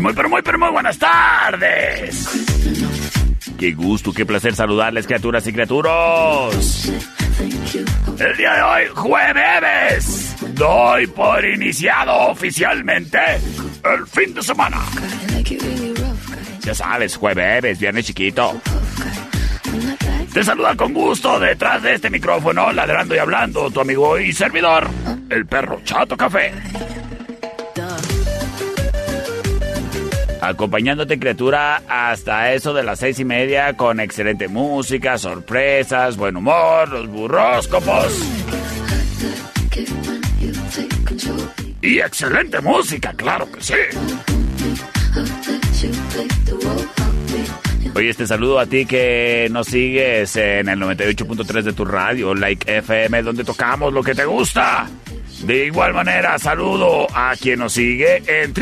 Muy, pero muy, pero muy buenas tardes. Qué gusto, qué placer saludarles, criaturas y criaturos. El día de hoy, jueves, doy por iniciado oficialmente el fin de semana. Ya sabes, jueves, viernes chiquito. Te saluda con gusto detrás de este micrófono, ladrando y hablando, tu amigo y servidor, el perro Chato Café. Acompañándote, criatura, hasta eso de las seis y media con excelente música, sorpresas, buen humor, los burróscopos. Y excelente música, claro que sí. Oye, este saludo a ti que nos sigues en el 98.3 de tu radio, Like FM, donde tocamos lo que te gusta. De igual manera, saludo a quien nos sigue en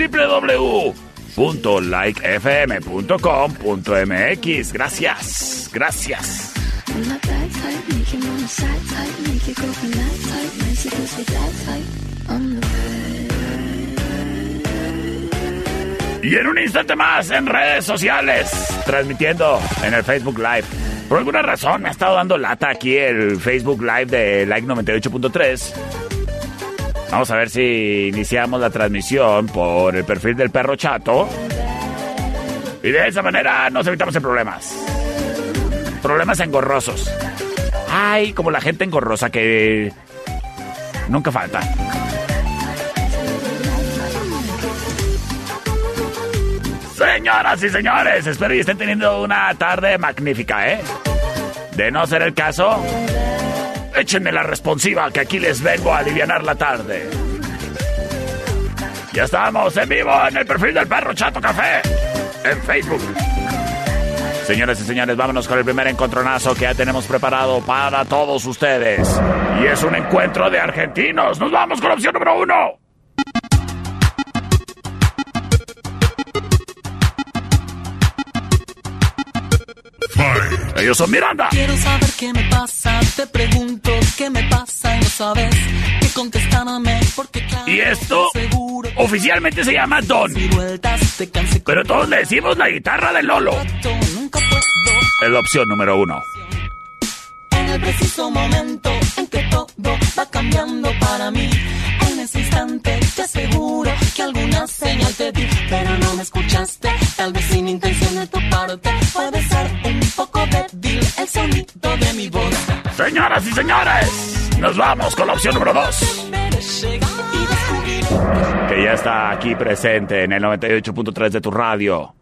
www.likefm.com.mx. Gracias, gracias. Y en un instante más en redes sociales, transmitiendo en el Facebook Live. Por alguna razón me ha estado dando lata aquí el Facebook Live de Like 98.3. Vamos a ver si iniciamos la transmisión por el perfil del perro chato. Y de esa manera nos evitamos en problemas. Problemas engorrosos. Ay, como la gente engorrosa que nunca falta. Señoras y señores, espero y estén teniendo una tarde magnífica, ¿eh? De no ser el caso, échenme la responsiva que aquí les vengo a aliviar la tarde. Ya estamos en vivo en el perfil del perro Chato Café en Facebook. Señoras y señores, vámonos con el primer encontronazo que ya tenemos preparado para todos ustedes. Y es un encuentro de argentinos. Nos vamos con la opción número uno. Son Miranda. Quiero saber qué me pasa, te pregunto qué me pasa y no sabes qué contestarme porque claro, Y esto seguro oficialmente se llama Don. Pero todos le decimos la guitarra de Lolo. Es la opción número uno. en el preciso momento en que todo va cambiando para mí. Ese instante te aseguro que alguna señal te di, pero no me escuchaste. Tal vez sin intención de tu parte puede ser un poco débil el sonido de mi voz. Señoras y señores, nos vamos con la opción número dos. Y descubrí Que ya está aquí presente en el 98.3 de tu radio.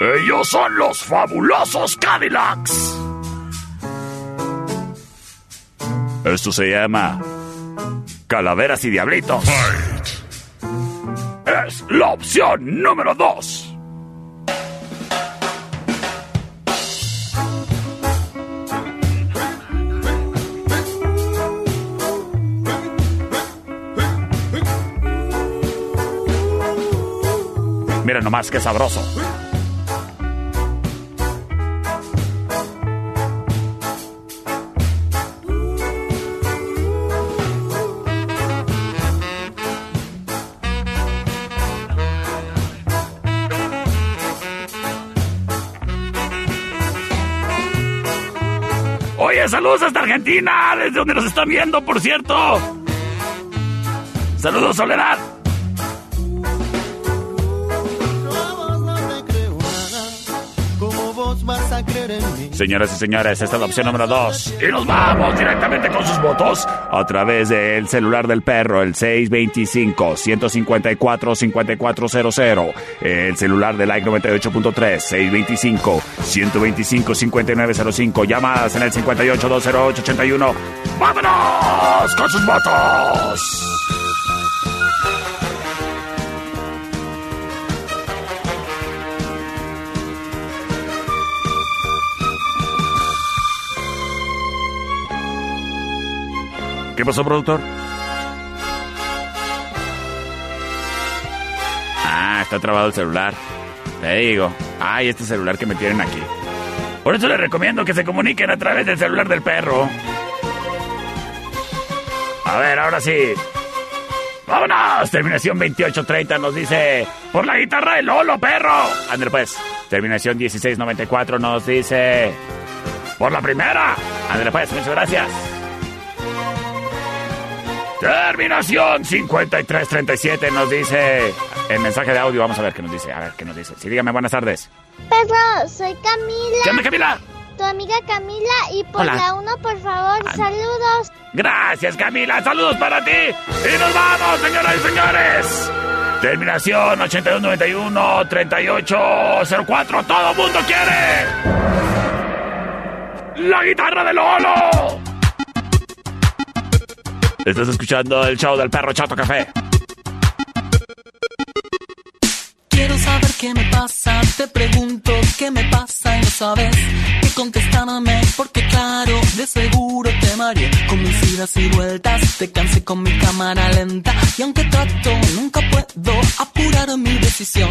Ellos son los fabulosos Cadillacs. Esto se llama Calaveras y Diablitos. Es la opción número dos. Mira nomás qué sabroso. Oye, saludos hasta Argentina, desde donde nos están viendo, por cierto. Saludos, Soledad. Señoras y señores, esta es la opción número 2. Y nos vamos directamente con sus votos a través del celular del perro, el 625-154-5400. El celular del Like 98.3, 625-125-5905. Llamadas en el 58-208-81. ¡Vámonos con sus votos! ¿Qué pasó, productor? Ah, está trabado el celular. Te digo. Ay, este celular que me tienen aquí. Por eso les recomiendo que se comuniquen a través del celular del perro. A ver, ahora sí. ¡Vámonos! Terminación 2830 nos dice... ¡Por la guitarra de Lolo, perro! André, pues. Terminación 1694 nos dice... ¡Por la primera! André, pues. Muchas gracias. Terminación 5337 nos dice el mensaje de audio. Vamos a ver qué nos dice. A ver qué nos dice. Sí, dígame, buenas tardes. Perro, soy Camila. ¿Qué onda, Camila? Tu amiga Camila y por Hola. la uno, por favor, Ah. saludos. Gracias, Camila. Saludos para ti. Y nos vamos, señoras y señores. Terminación 8191 3804. Todo mundo quiere. La guitarra de Lolo. Estás escuchando el show del perro Chato Café. Quiero saber qué me pasa, te pregunto qué me pasa y no sabes qué contestarme, porque claro, de seguro te mareé con mis idas y vueltas, te cansé con mi cámara lenta y aunque trato, nunca puedo apurar mi decisión.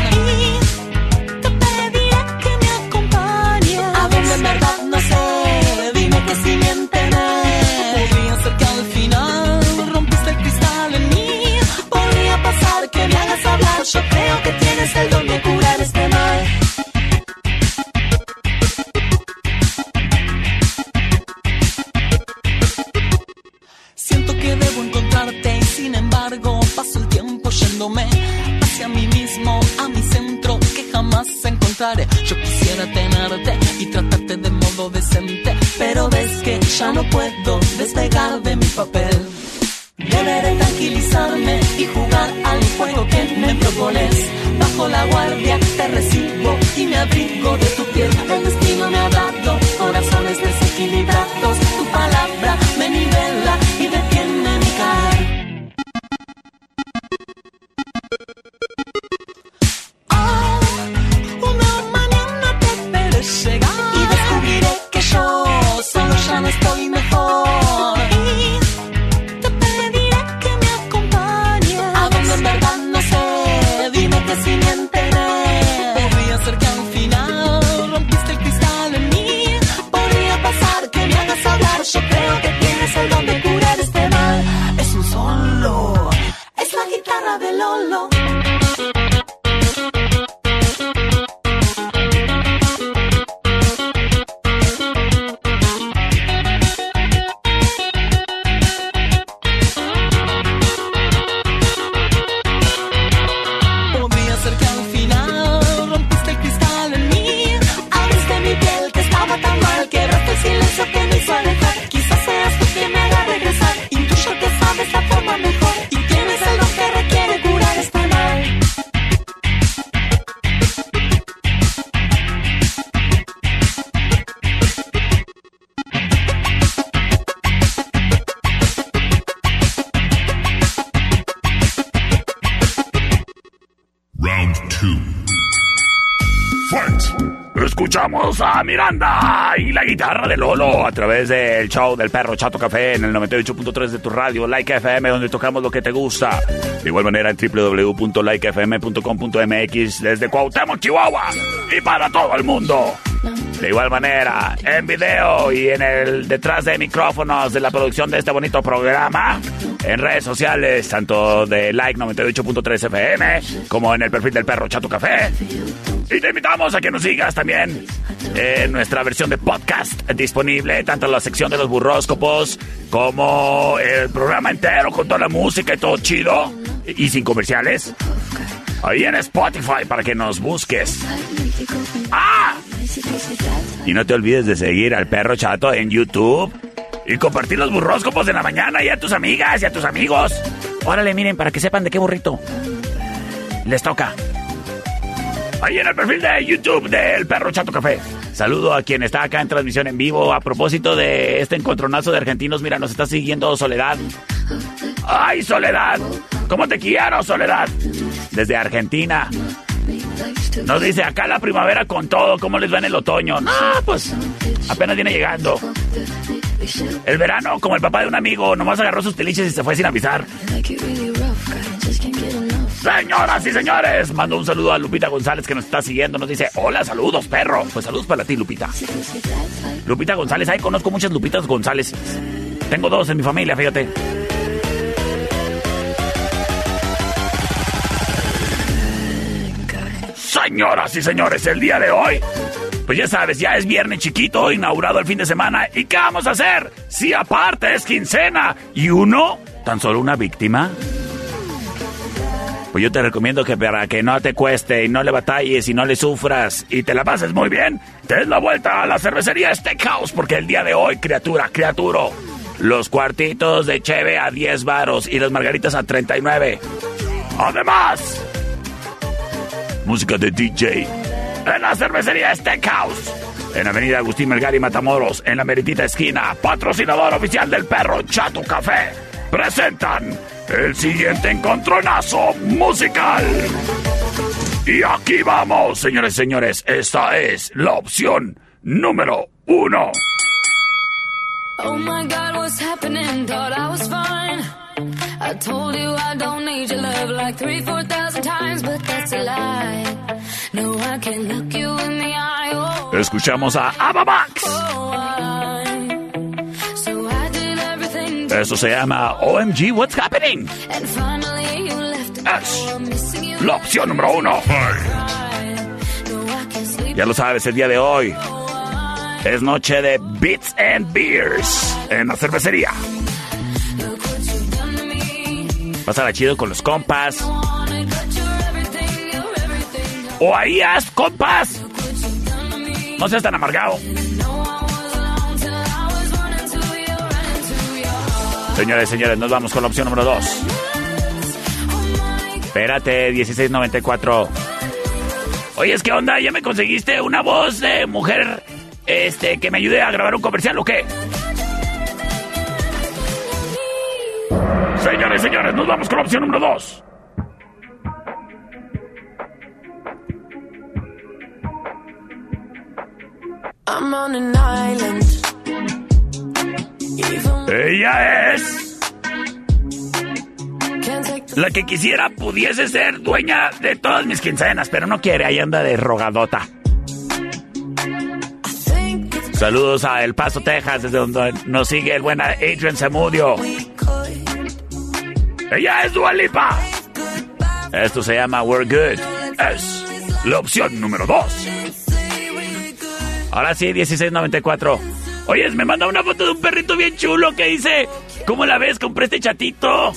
Miranda y la guitarra de Lolo a través del show del perro Chato Café en el 98.3 de tu radio, Like FM, donde tocamos lo que te gusta. De igual manera en www.likefm.com.mx desde Cuauhtémoc, Chihuahua y para todo el mundo. De igual manera, en video y en el detrás de micrófonos de la producción de este bonito programa, en redes sociales, tanto de Like 98.3 FM como en el perfil del perro Chato Café. Y te invitamos a que nos sigas también en nuestra versión de podcast disponible, tanto en la sección de los burróscopos como el programa entero con toda la música y todo chido y sin comerciales. Ahí en Spotify para que nos busques. ¡Ah! Y no te olvides de seguir al perro chato en YouTube y compartir los burróscopos de la mañana y a tus amigas y a tus amigos. Órale, miren, para que sepan de qué burrito les toca. Ahí en el perfil de YouTube del perro chato café. Saludo a quien está acá en transmisión en vivo. A propósito de este encontronazo de argentinos, mira, nos está siguiendo Soledad. ¡Ay, Soledad! ¿Cómo te quiero, Soledad? Desde Argentina. Nos dice acá la primavera con todo, ¿cómo les va en el otoño? No, pues apenas viene llegando. El verano, como el papá de un amigo, nomás agarró sus teliches y se fue sin avisar. Señoras y señores, mando un saludo a Lupita González que nos está siguiendo. Nos dice, hola, saludos, perro. Pues saludos para ti, Lupita. Lupita González, ahí conozco muchas Lupitas González. Tengo dos en mi familia, fíjate. Señoras y señores, el día de hoy, pues ya sabes, ya es viernes chiquito, inaugurado el fin de semana. ¿Y qué vamos a hacer? Si aparte es quincena y uno, tan solo una víctima. Pues yo te recomiendo que para que no te cueste y no le batalles y no le sufras y te la pases muy bien, te des la vuelta a la cervecería Steakhouse porque el día de hoy, criatura, criaturo, los cuartitos de cheve a 10 varos y las margaritas a 39. Además, música de DJ en la cervecería Steakhouse. En Avenida Agustín Melgar y Matamoros, en la meritita esquina, patrocinador oficial del perro Chato Café, presentan el siguiente encontronazo musical. Y aquí vamos, señores y señores, esta es la opción número uno. Oh my god, what's happening? Thought I was fine. I told you I don't need your love like three, four thousand times, but that's a lie. No, I can't look you in the eye. Oh, Escuchamos a Ava Max. oh, I. So I did everything. Eso se llama OMG What's Happening. And finally you left it. Es Oh, I'm missing you. la opción número uno. Ya lo sabes, el día de hoy es noche de Beats and Beers en la cervecería. Pásala chido con los compas. ¡O ahí haz, compas! No seas tan amargado. Señores, señores, nos vamos con la opción número 2. Espérate, 1694. Oye, es que onda, ya me conseguiste una voz de mujer este que me ayude a grabar un comercial o qué? Señores, señores, nos vamos con la opción número 2. Ella es la que quisiera pudiese ser dueña de todas mis quincenas, pero no quiere, ahí anda de rogadota. Saludos a El Paso, Texas, desde donde nos sigue el buen Adrian Zamudio. Ella es Dualipa. Esto se llama We're Good. Es la opción número 2. Ahora sí, 1694. Oye, me manda una foto de un perrito bien chulo que dice, ¿cómo la ves? Compré este chatito.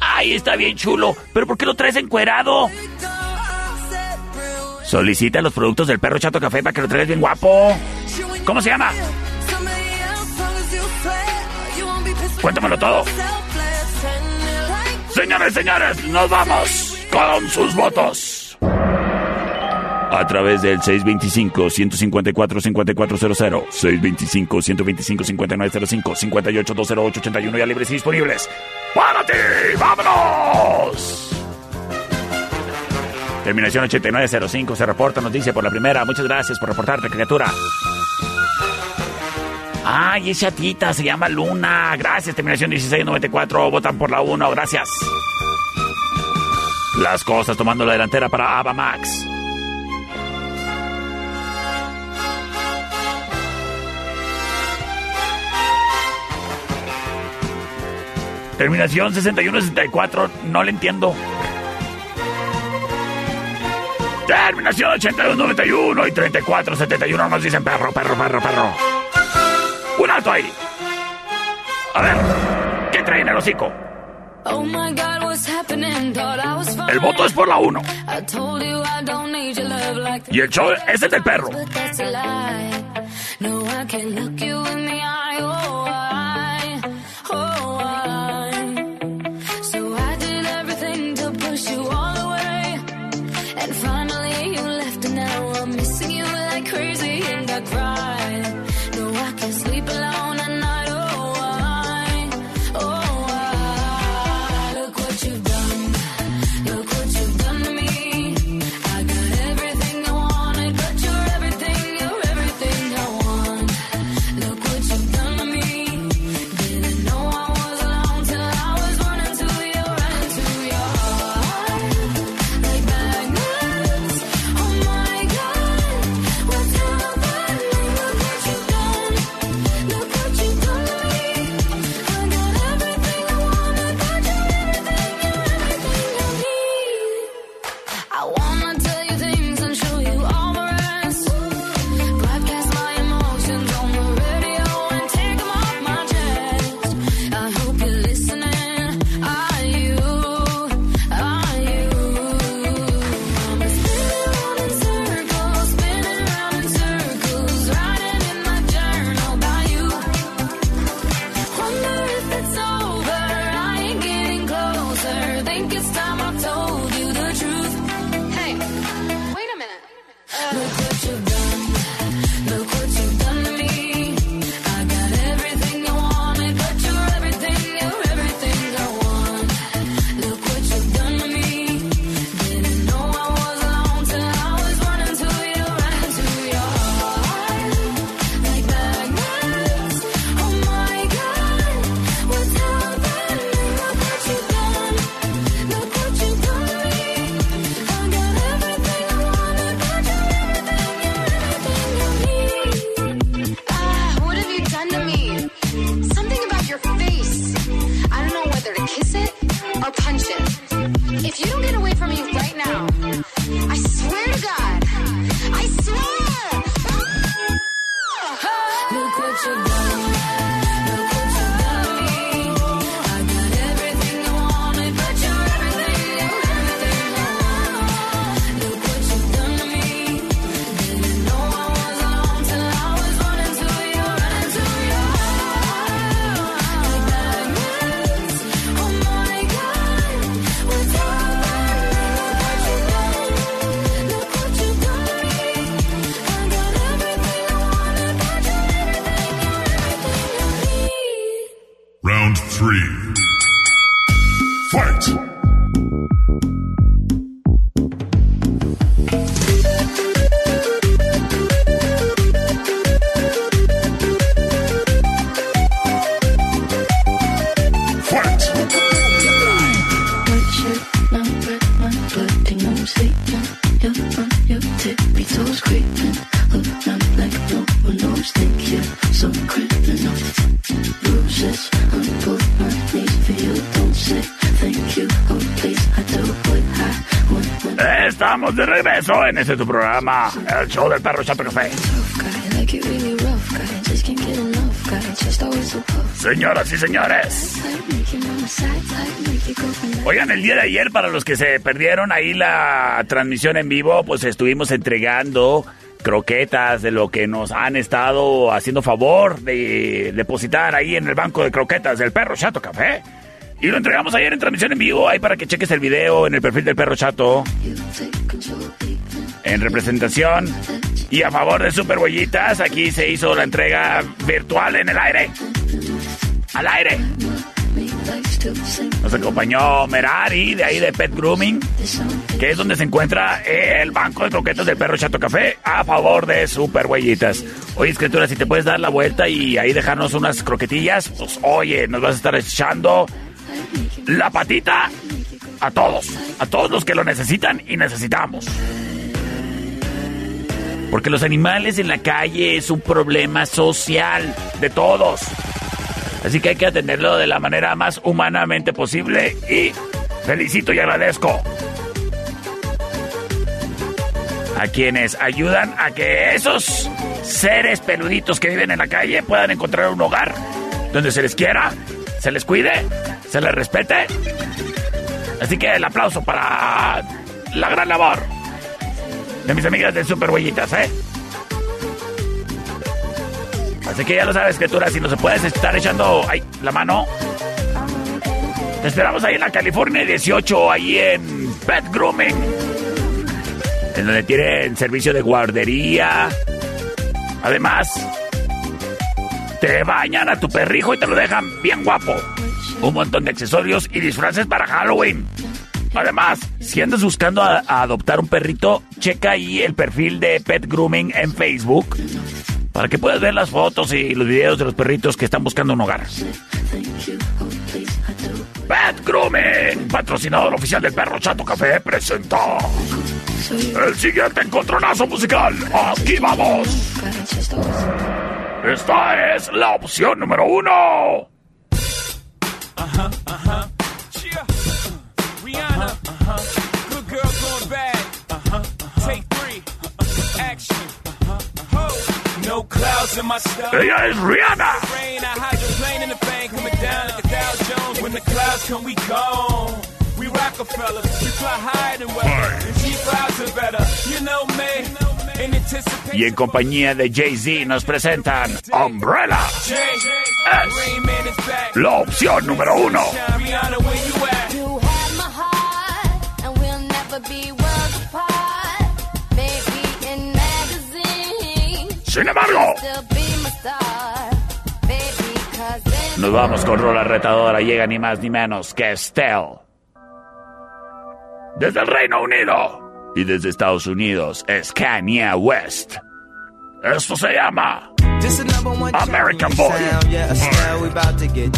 Ay, está bien chulo. ¿Pero por qué lo traes encuerado? Solicita los productos del perro chato café para que lo traigas bien guapo. ¿Cómo se llama? Cuéntamelo todo. Señores, señores, nos vamos con sus votos a través del 625-154-5400, 625-125-5905, 58-208-81 ya libres y disponibles. ¡Para ti! ¡Vámonos! Terminación 8905 se reporta, nos dice por la primera. Muchas gracias por reportarte, criatura. Ay, es chatita, se llama Luna. Gracias, terminación 1694. Votan por la 1, gracias. Las cosas tomando la delantera para AvaMax. Terminación 6164, no le entiendo. Terminación 8291 y 3471 nos dicen perro, perro, perro, perro. Un alto ahí. A ver, ¿qué traen el hocico? Oh my God, what's happening? I was el voto es por la 1. Like y el show es el del perro. No, I can't look you in the este es tu programa, el show del perro Chato Café. Señoras y señores. Oigan, el día de ayer, para los que se perdieron ahí la transmisión en vivo, pues estuvimos entregando croquetas de lo que nos han estado haciendo favor de depositar ahí en el banco de croquetas del perro Chato Café. Y lo entregamos ayer en transmisión en vivo, ahí para que cheques el video en el perfil del perro Chato en representación y a favor de Superbollitas. Aquí se hizo la entrega virtual en el aire. Al aire. Nos acompañó Merari de ahí de Pet Grooming, que es donde se encuentra eh, el banco de croquetas del perro Chato Café a favor de Super Huellitas. Oye, escritura, si te puedes dar la vuelta y ahí dejarnos unas croquetillas, pues oye, nos vas a estar echando la patita a todos, a todos los que lo necesitan y necesitamos. Porque los animales en la calle es un problema social de todos. Así que hay que atenderlo de la manera más humanamente posible y felicito y agradezco a quienes ayudan a que esos seres peluditos que viven en la calle puedan encontrar un hogar donde se les quiera, se les cuide, se les respete. Así que el aplauso para la gran labor de mis amigas de Super Huellitas, ¿eh? Así que ya lo sabes, criatura, si no se puedes estar echando ay, la mano. Te esperamos ahí en la California 18, ahí en Pet Grooming. En donde tienen servicio de guardería. Además, te bañan a tu perrijo y te lo dejan bien guapo. Un montón de accesorios y disfraces para Halloween. Además, si andas buscando a, adoptar un perrito, checa ahí el perfil de Pet Grooming en Facebook para que puedas ver las fotos y los videos de los perritos que están buscando un hogar. Pet Grooming, patrocinador oficial del perro Chato Café, presenta el siguiente encontronazo musical. Aquí vamos. Esta es la opción número uno. Uh-huh. Rihanna. Good girl going bad. Uh-huh. Take three. Uh-huh. Action. Ho. No clouds in my stomach. Ella es Rihanna. Rain, I hydroplane in the bank, coming down like a Dow Jones. When the clouds come, we gone. We Rockefeller, we fly higher than weather. And cheap clouds are better. You know me. In anticipation. Y en compañía de Jay-Z nos presentan Umbrella. Jay, Es Rain Man is back. la opción número uno. Sin embargo, nos vamos con rola retadora. Llega ni más ni menos que Estelle. Desde el Reino Unido y desde Estados Unidos es Kanye West. Esto se llama American Boy.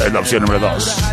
Es la opción número 2.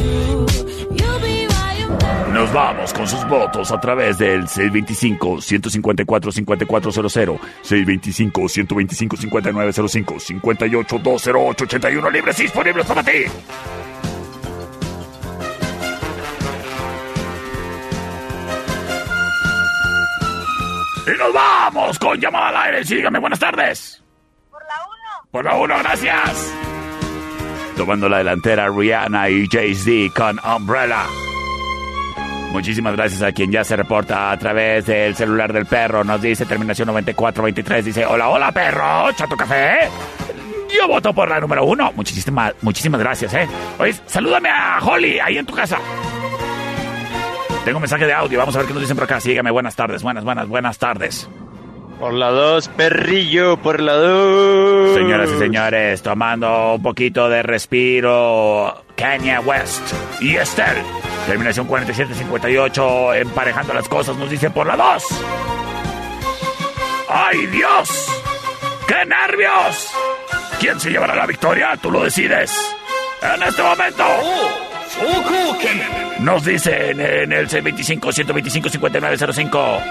Nos vamos con sus votos a través del 625-154-5400, 625-125-5905, 58-208-81 libres y disponibles para ti. Y nos vamos con llamada al aire. Sí, dígame, buenas tardes. Por la 1. Por la uno, gracias. Tomando la delantera Rihanna y Jay-Z con Umbrella. Muchísimas gracias a quien ya se reporta a través del celular del perro. Nos dice terminación 9423. Dice, hola, hola perro, chato café. Yo voto por la número uno. Muchísimas, muchísimas gracias, eh. Oye, salúdame a Holly ahí en tu casa. Tengo un mensaje de audio. Vamos a ver qué nos dicen por acá. Sígueme. Buenas tardes, buenas, buenas, buenas tardes. Por la dos, perrillo, por la dos. Señoras y señores, tomando un poquito de respiro, Kanye West y Estelle. Terminación 4758, emparejando las cosas, nos dice por la 2. ¡Ay, Dios! ¡Qué nervios! ¿Quién se llevará la victoria? Tú lo decides. En este momento. Nos dicen en el 625-125-5905.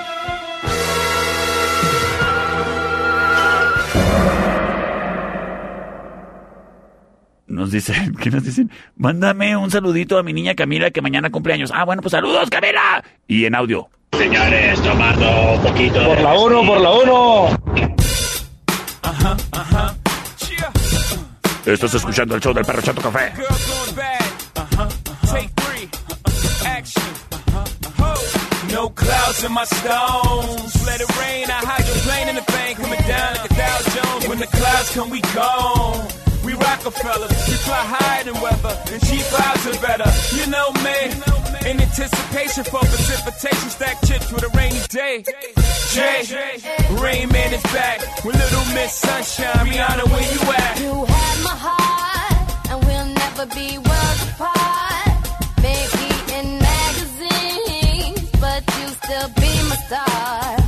Nos dicen, ¿qué nos dicen? Mándame un saludito a mi niña Camila que mañana cumpleaños. Ah, bueno, pues saludos, Camila. Y en audio. Señores, tomando un poquito. Por la uno, por la uno. Ajá. Estás escuchando el show del perro Chato Café. No clouds in my stones. Let it rain. I hydroplane in the bank. Coming down like a Dow Jones. When the clouds come, we gone. Rockefellers. We fly higher in weather, and cheap vibes are better. You know me. In anticipation for precipitation, stack chips with a rainy day. Jay, Rain Man is back with Little Miss Sunshine. Rihanna, where you at? You have my heart, and we'll never be worlds apart. Maybe in magazines, but you still be my star.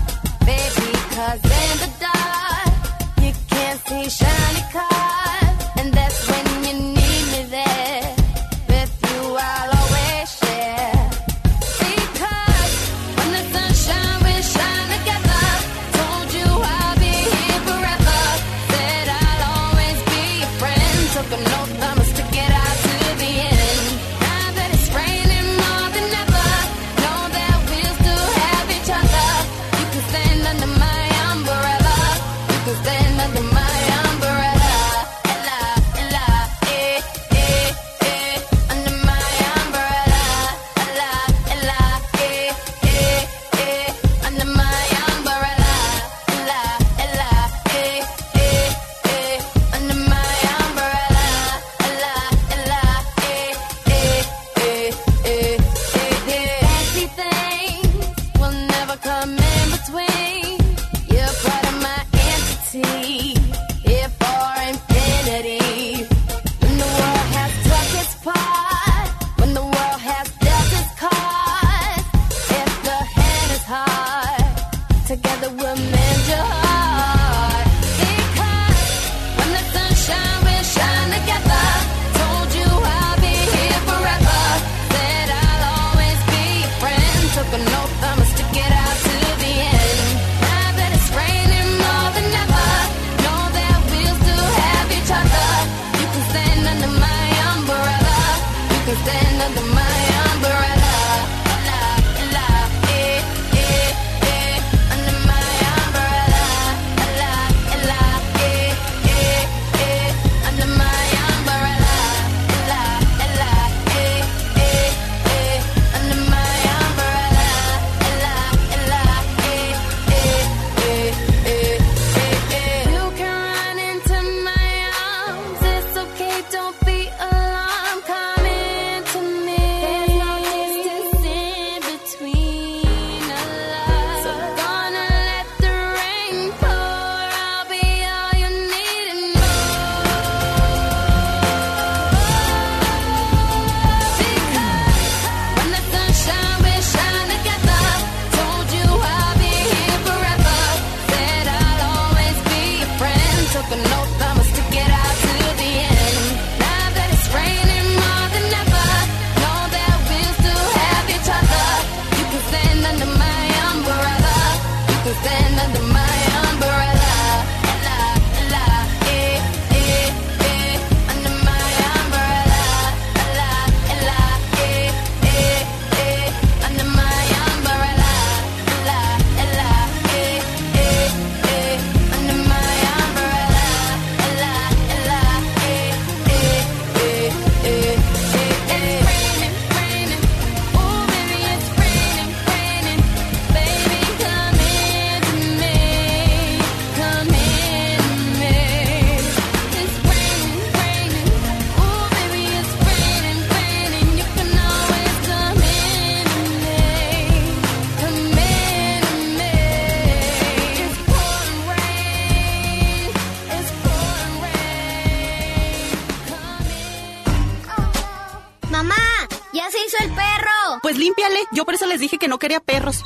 Yo por eso les dije que no quería perros.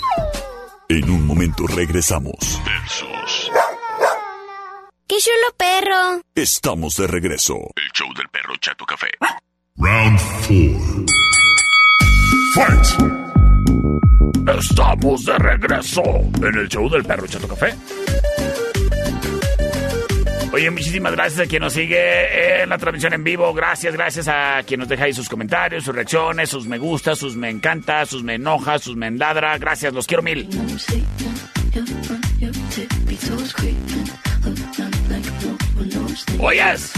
En un momento regresamos. Versus. ¡Qué chulo perro! Estamos de regreso. El show del perro Chato Café. Round 4. Fight. Estamos de regreso en el show del perro Chato Café. Oye, muchísimas gracias a quien nos sigue en la transmisión en vivo. Gracias, gracias a quien nos deja ahí sus comentarios, sus reacciones, sus me gusta, sus me encanta, sus me enoja, sus me enladra. Gracias, los quiero mil. Oyes.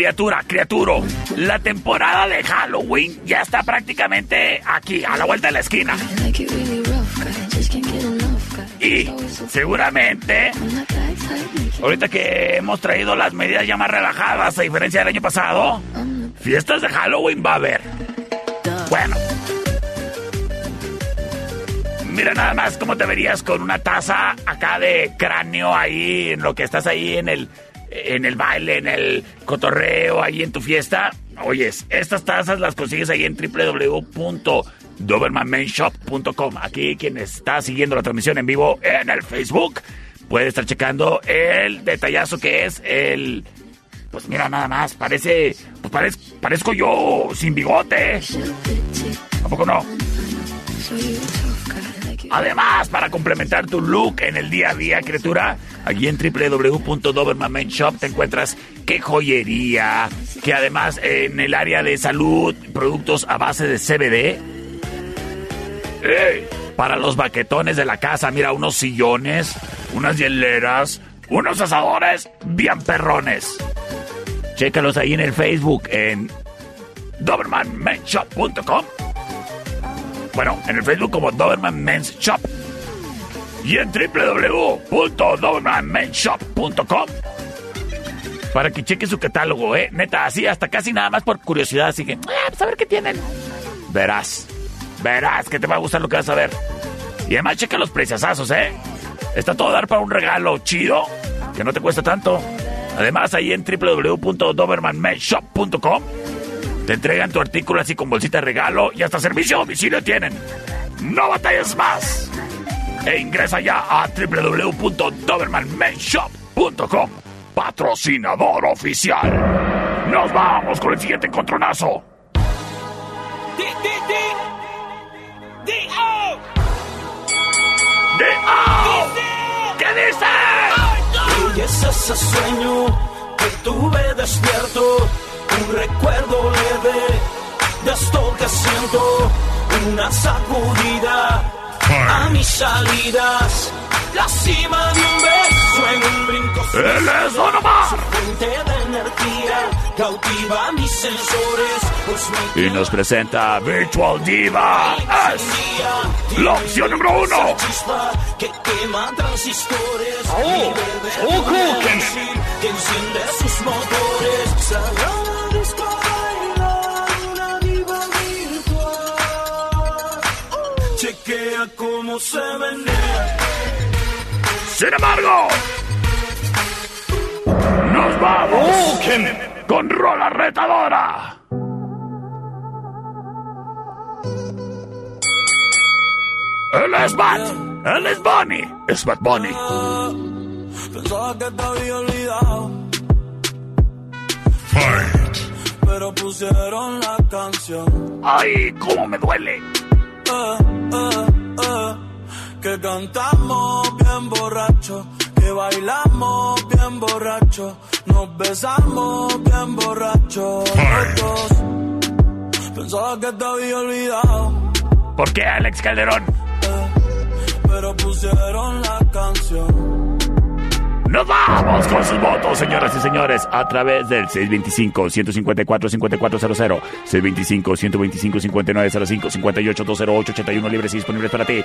Criatura, criaturo, la temporada de Halloween ya está prácticamente aquí, a la vuelta de la esquina. Y seguramente, ahorita que hemos traído las medidas ya más relajadas, a diferencia del año pasado, fiestas de Halloween va a haber. Bueno. Mira nada más cómo te verías con una taza acá de cráneo ahí, en lo que estás ahí en el, en el baile, en el cotorreo, ahí en tu fiesta. Oyes, estas tazas las consigues ahí en www.dobermanmenshop.com. Aquí quien está siguiendo la transmisión en vivo en el Facebook puede estar checando el detallazo que es el... Pues mira, nada más, parece... Pues parez- parezco yo sin bigote. ¿A poco no? Además, para complementar tu look en el día a día, criatura, aquí en www.dobermanmenshop te encuentras qué joyería, que además en el área de salud, productos a base de CBD. ¡Ey! Para los baquetones de la casa, mira, unos sillones, unas hieleras, unos asadores bien perrones. Chécalos ahí en el Facebook en dobermanmenshop.com. Bueno, en el Facebook como Doberman Men's Shop. Y en www.dobermanmenshop.com. Para que cheque su catálogo, ¿eh? Neta, así hasta casi nada más por curiosidad. Así que, ah, pues a ver qué tienen. Verás, verás que te va a gustar lo que vas a ver. Y además checa los preciosazos, ¿eh? Está todo dar para un regalo chido, que no te cuesta tanto. Además, ahí en www.dobermanmenshop.com te entregan tu artículo así con bolsita de regalo y hasta servicio a domicilio tienen. No batalles más. E ingresa ya a www.dobermanmenshop.com. Patrocinador oficial. Nos vamos con el siguiente encontronazo. ¿Qué dice? Y es ese sueño que tuve despierto, un recuerdo leve de esto que siento, una sacudida a mis salidas, la cima de un beso en un brinco. Él es Don Omar. Su fuente de energía cautiva mis sensores, pues Y nos presenta Virtual Diva. Es la opción número uno. que quema transistores. Oh, oh, Ken. que enciende sus motores. Cómo se menea. Sin embargo, nos vamos con Rola Retadora. Él es Bat, él es Bunny, es Bad Bunny. Pensaba que te había olvidado. Pero pusieron la canción. Ay, cómo me duele. Eh, eh, eh, que cantamos bien borracho, que bailamos bien borracho, nos besamos bien borracho. dos. Pensaba que te había olvidado, ¿Por qué, Alex Calderón? pero pusieron la canción. Nos vamos con sus votos, señoras y señores, a través del 625-154-5400, 625-125-5905, 58-208-81 libres y disponibles para ti.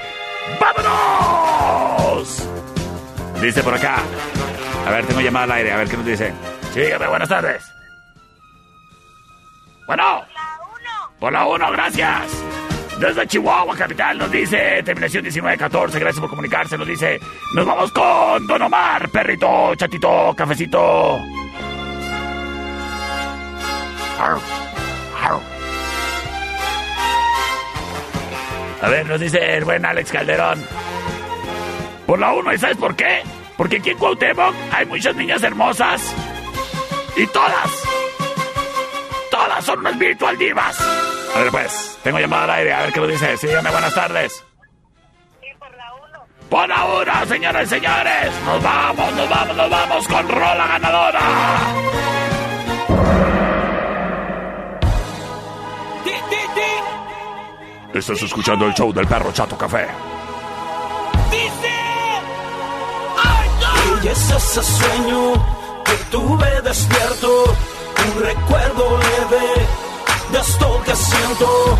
¡Vámonos! Dice por acá. A ver, tengo llamada al aire, a ver qué nos dice. Sígueme, buenas tardes. Bueno. Por la 1, gracias. Desde Chihuahua, capital, nos dice terminación 1914. Gracias por comunicarse. Nos dice: Nos vamos con Don Omar, perrito, chatito, cafecito. A ver, nos dice el buen Alex Calderón. Por la 1, ¿y sabes por qué? Porque aquí en Cuauhtémoc hay muchas niñas hermosas. Y todas, todas son unas virtual divas. A ver, pues, tengo llamada al aire, a ver qué lo dice. Sí, dígame, buenas tardes. Por la una, señoras y señores. Nos vamos, nos vamos, nos vamos con Rola ganadora. Estás escuchando el show del perro Chato Café. Y es ese sueño que tuve despierto, un recuerdo leve de esto que siento,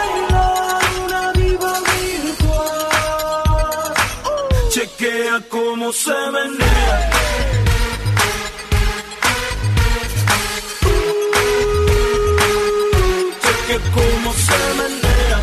Chequea cómo se menea. Chequea cómo se menea.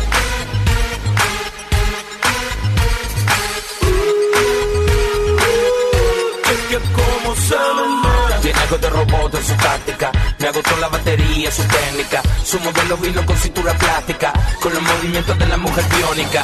Chequea cómo se menea. Tiene algo de robot en su táctica. Me agotó la batería, su técnica. Su modelo vino con cintura plástica. Con los movimientos de la mujer biónica.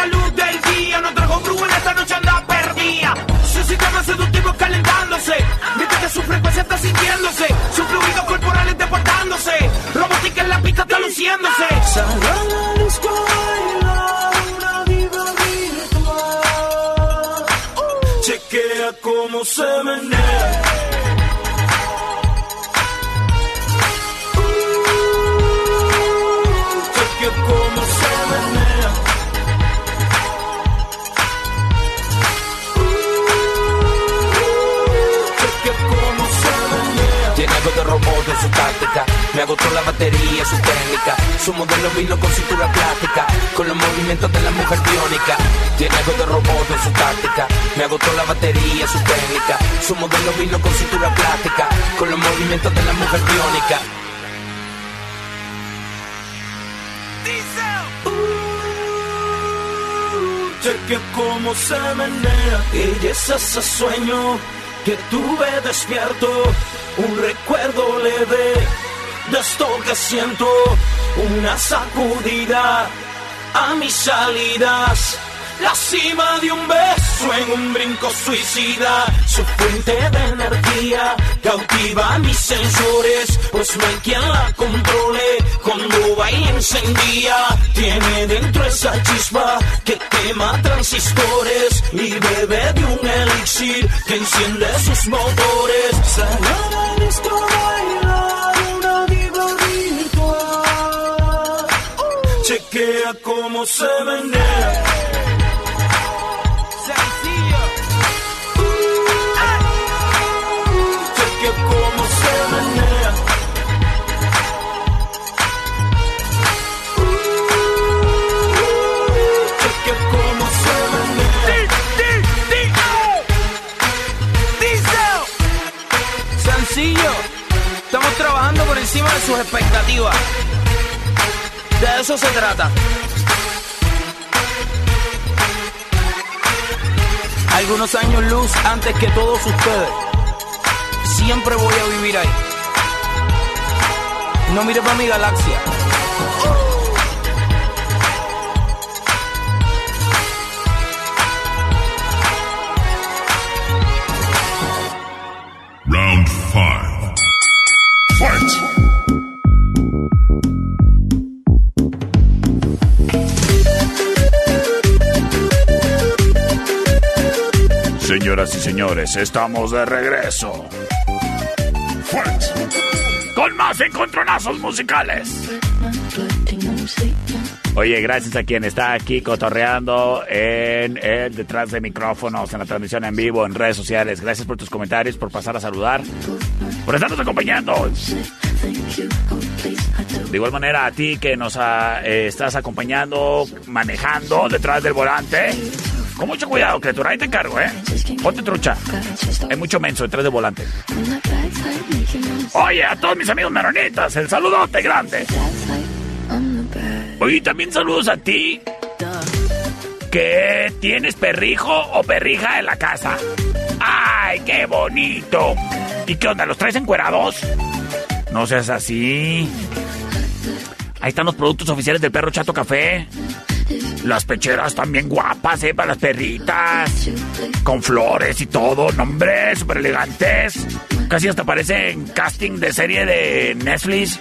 La luz del día, no trajo brujo en esta noche anda perdida. Su sistema seductivo calentándose, mientras que su frecuencia está sintiéndose. Sus fluidos corporales deportándose, robótica en la pista está luciéndose. La. Chequea cómo se menea. Su táctica. Me agotó la batería, su técnica. Su modelo vino con cintura plástica. Con los movimientos de la mujer biónica. Tiene algo de robot en su táctica. Me agotó la batería, su técnica. Su modelo vino con cintura plástica. Con los movimientos de la mujer biónica. Cheque cómo se menea y es ese sueño que tuve despierto, un recuerdo leve de esto que siento, una sacudida a mis salidas. La cima de un beso en un brinco suicida, su fuente de energía cautiva mis sensores, pues no hay quien la controle. Cuando y encendía, tiene dentro esa chispa que quema transistores y bebe de un elixir que enciende sus motores. Chequea cómo se menea. Chequea cómo se menea. Chequea cómo se menea. Sencillo. Estamos trabajando por encima de sus expectativas. De eso se trata. Algunos años luz antes que todos ustedes. Siempre voy a vivir ahí. No mire para mi galaxia. Round five. Fight! Señoras y señores, estamos de regreso. Con más encontronazos musicales. Oye, gracias a quien está aquí cotorreando en detrás de micrófonos, en la transmisión en vivo, en redes sociales. Gracias por tus comentarios, por pasar a saludar, por estarnos acompañando. De igual manera, a ti que nos ah, eh, estás acompañando, manejando detrás del volante. Con mucho cuidado, criatura, ahí te encargo, ¿eh? Ponte trucha. Hay mucho menso detrás del volante. Oye, a todos mis amigos meronitas, el saludote grande. Oye, también saludos a ti que tienes perrijo o perrija en la casa. ¡Ay, qué bonito! ¿Y qué onda? ¿Los traes encuerados? No seas así. Ahí están los productos oficiales del perro Chato Café. Las pecheras también guapas, ¿eh? Para las perritas. Con flores y todo. Nombre, súper elegantes. Casi hasta parecen casting de serie de Netflix.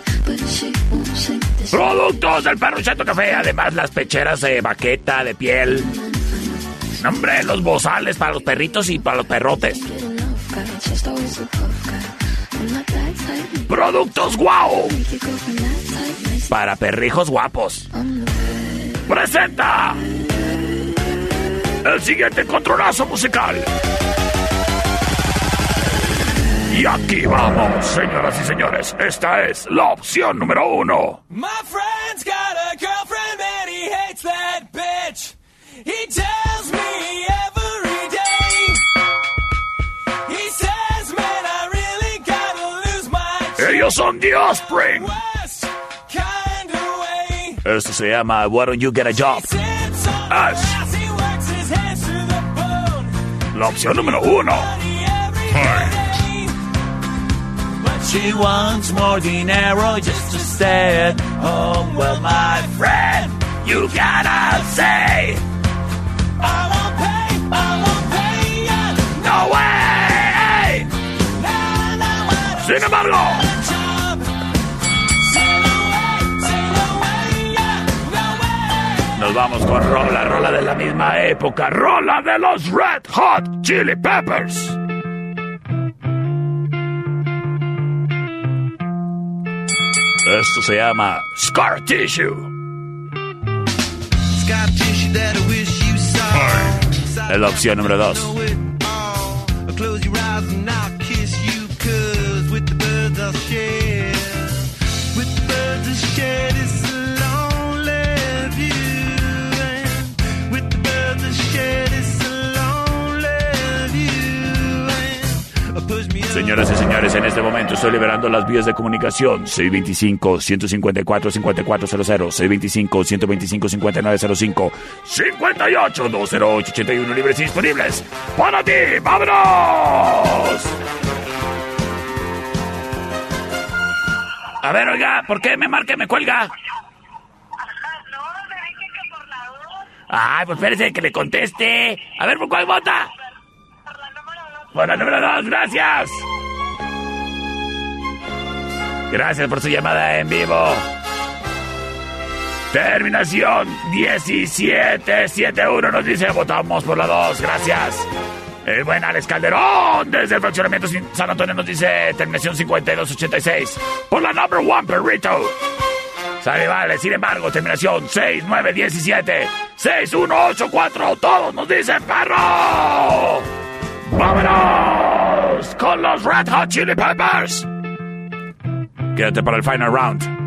Productos del perro Chato Café. Además, las pecheras de baqueta, de piel. Nombre, los bozales para los perritos y para los perrotes. Productos guau. Para perrijos guapos. Presenta el siguiente controlazo musical. Y aquí vamos, señoras y señores. Esta es la opción número uno. My friend's got a girlfriend and he hates that bitch. He tells me every day. He says, man, I really gotta lose my Ellos son The Offspring. West kind of way. Esto se llama Why Don't You Get a Job. Sits on As the house, he works his hands to the bone. la opción número uno. Money every day. But she wants more dinero just to stay at home. Well, my friend, You gotta say I won't pay, I won't pay ya. No way. Nah, nah, what Sin embargo, vamos con rola, rola de la misma época, rola de los Red Hot Chili Peppers. Esto se llama Scar Tissue. Scar tissue that I wish you saw. Es la opción número 2. Señoras y señores, en este momento estoy liberando las vías de comunicación. 625-154-5400, 625-125-5905, 58-208-81 libres y disponibles. ¡Para ti! ¡Vámonos! A ver, oiga, ¿por qué me marca y me cuelga? Ay, pues espérese que le conteste. A ver, ¿por cuál vota? Por la número dos, gracias. Gracias por su llamada en vivo. Terminación 1771 nos dice votamos por la 2, gracias. El buen Alex Calderón desde el fraccionamiento San Antonio nos dice terminación 5286 por la number one perrito. Sale, vale, sin embargo, terminación 6917 6184 todos nos dicen perro. ¡Vámonos! Con los Red Hot Chili Peppers. Quédate para el final round.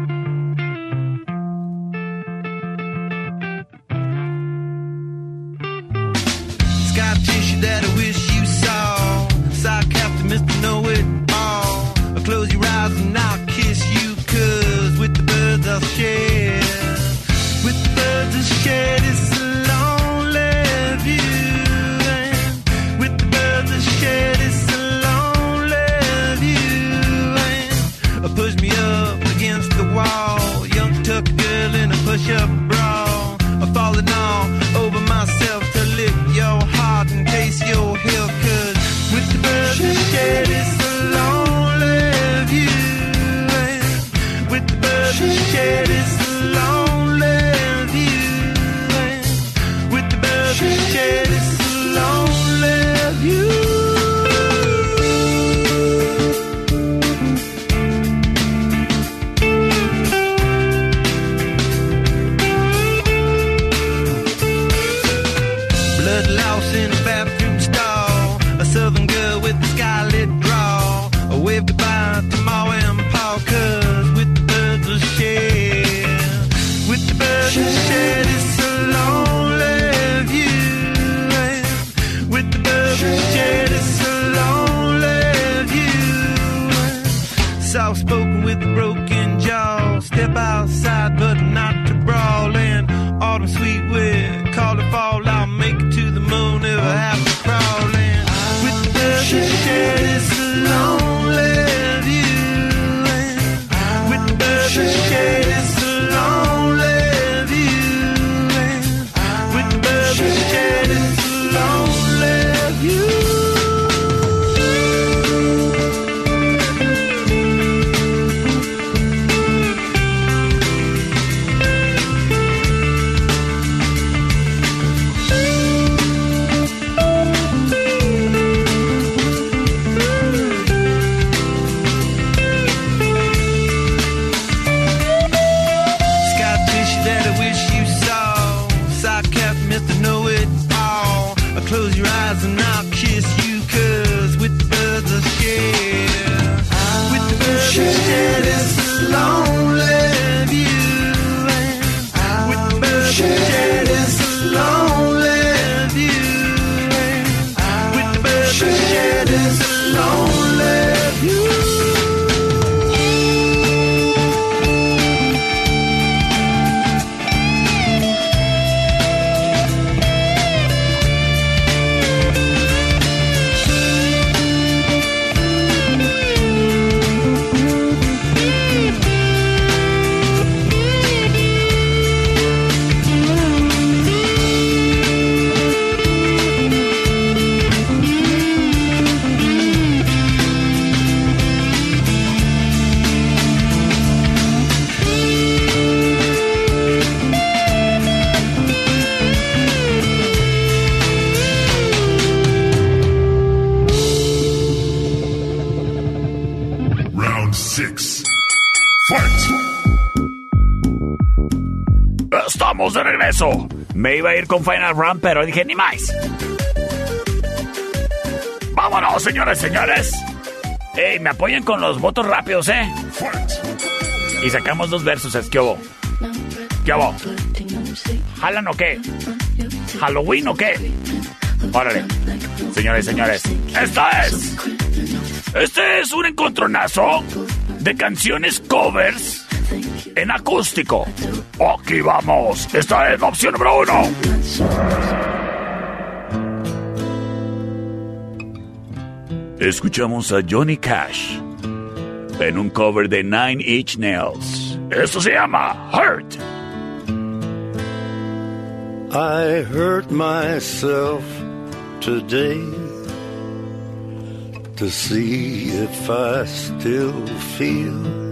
In con Final Run, pero dije ni más. Vámonos, señores, señores. Ey, me apoyan con los votos rápidos, ¿eh? Y sacamos dos versos, es que hubo. ¿Qué o qué? ¿Halloween o qué? Órale. Señores, señores. Esta es. Este es un encontronazo de canciones covers en acústico. Aquí vamos. Esta es la opción número uno. Escuchamos a Johnny Cash en un cover de Nine Inch Nails. Esto se llama Hurt. I hurt myself today to see if I still feel.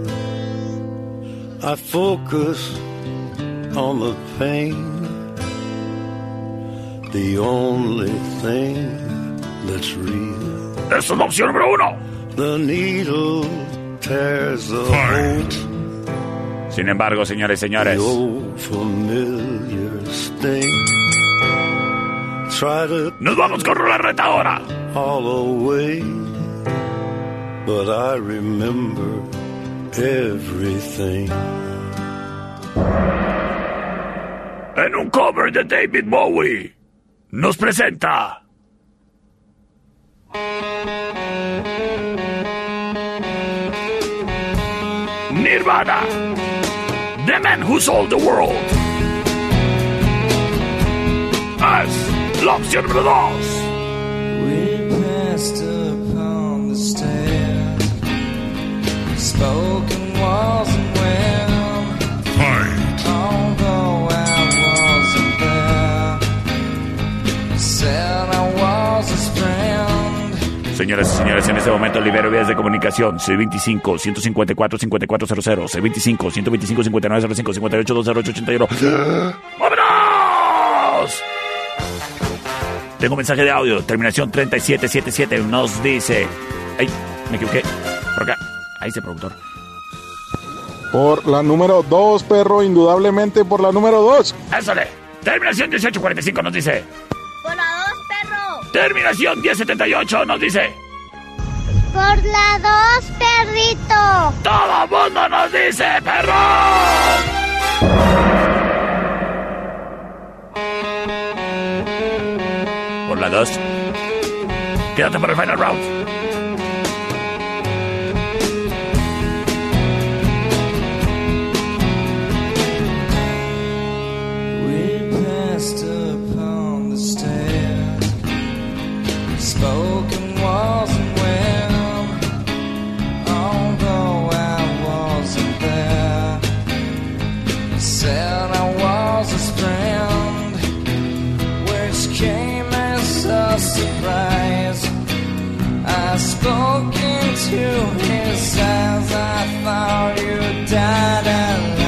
I focus on the pain, the only thing that's real. Esa es la opción número uno. The needle tears the. Sin embargo, señores, señores. The old familiar sting. Try to Nos vamos con la all away, but I remember everything. En un cover de David Bowie, nos presenta. Nirvana, The Man Who Sold the World. Es opción Señoras y señores, en este momento libero vías de comunicación. C25 154 5400 C25 125 5905 58 208 81. ¡Vámonos! Tengo un mensaje de audio, terminación 3777. Nos dice. ¡Ay! Me equivoqué. Por acá. Ahí dice productor. Por la número 2, perro, indudablemente por la número 2. ¡Ésale! Terminación 1845 nos dice. Por la dos, perro. Terminación 1078 nos dice. Por la dos, perrito. ¡Todo mundo nos dice, perro! Por la 2. Quédate para el final round. Spoke into his eyes, I thought you died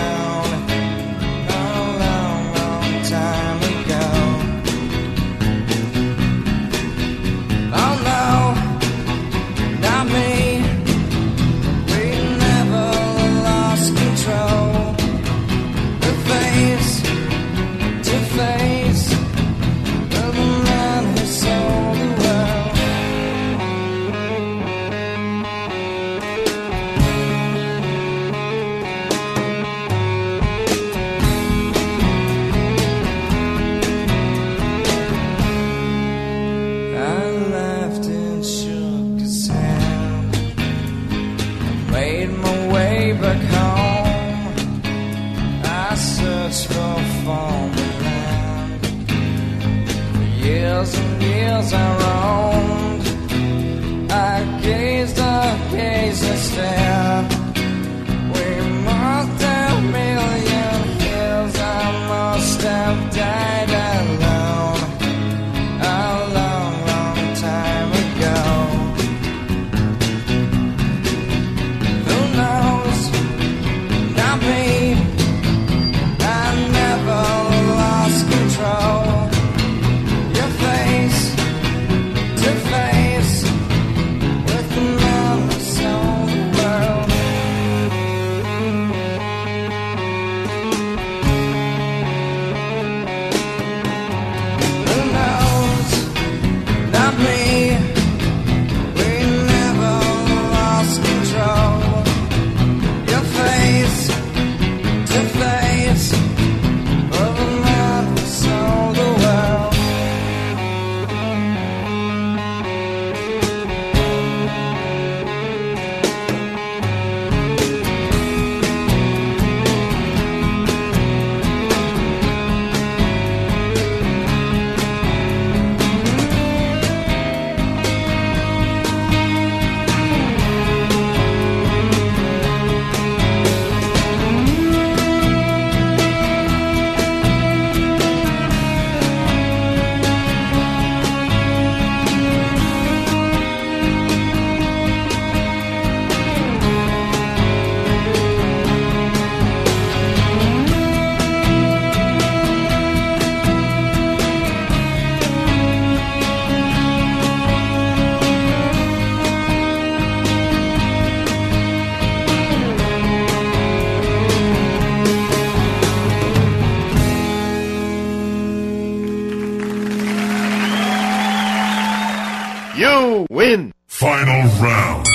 Final round.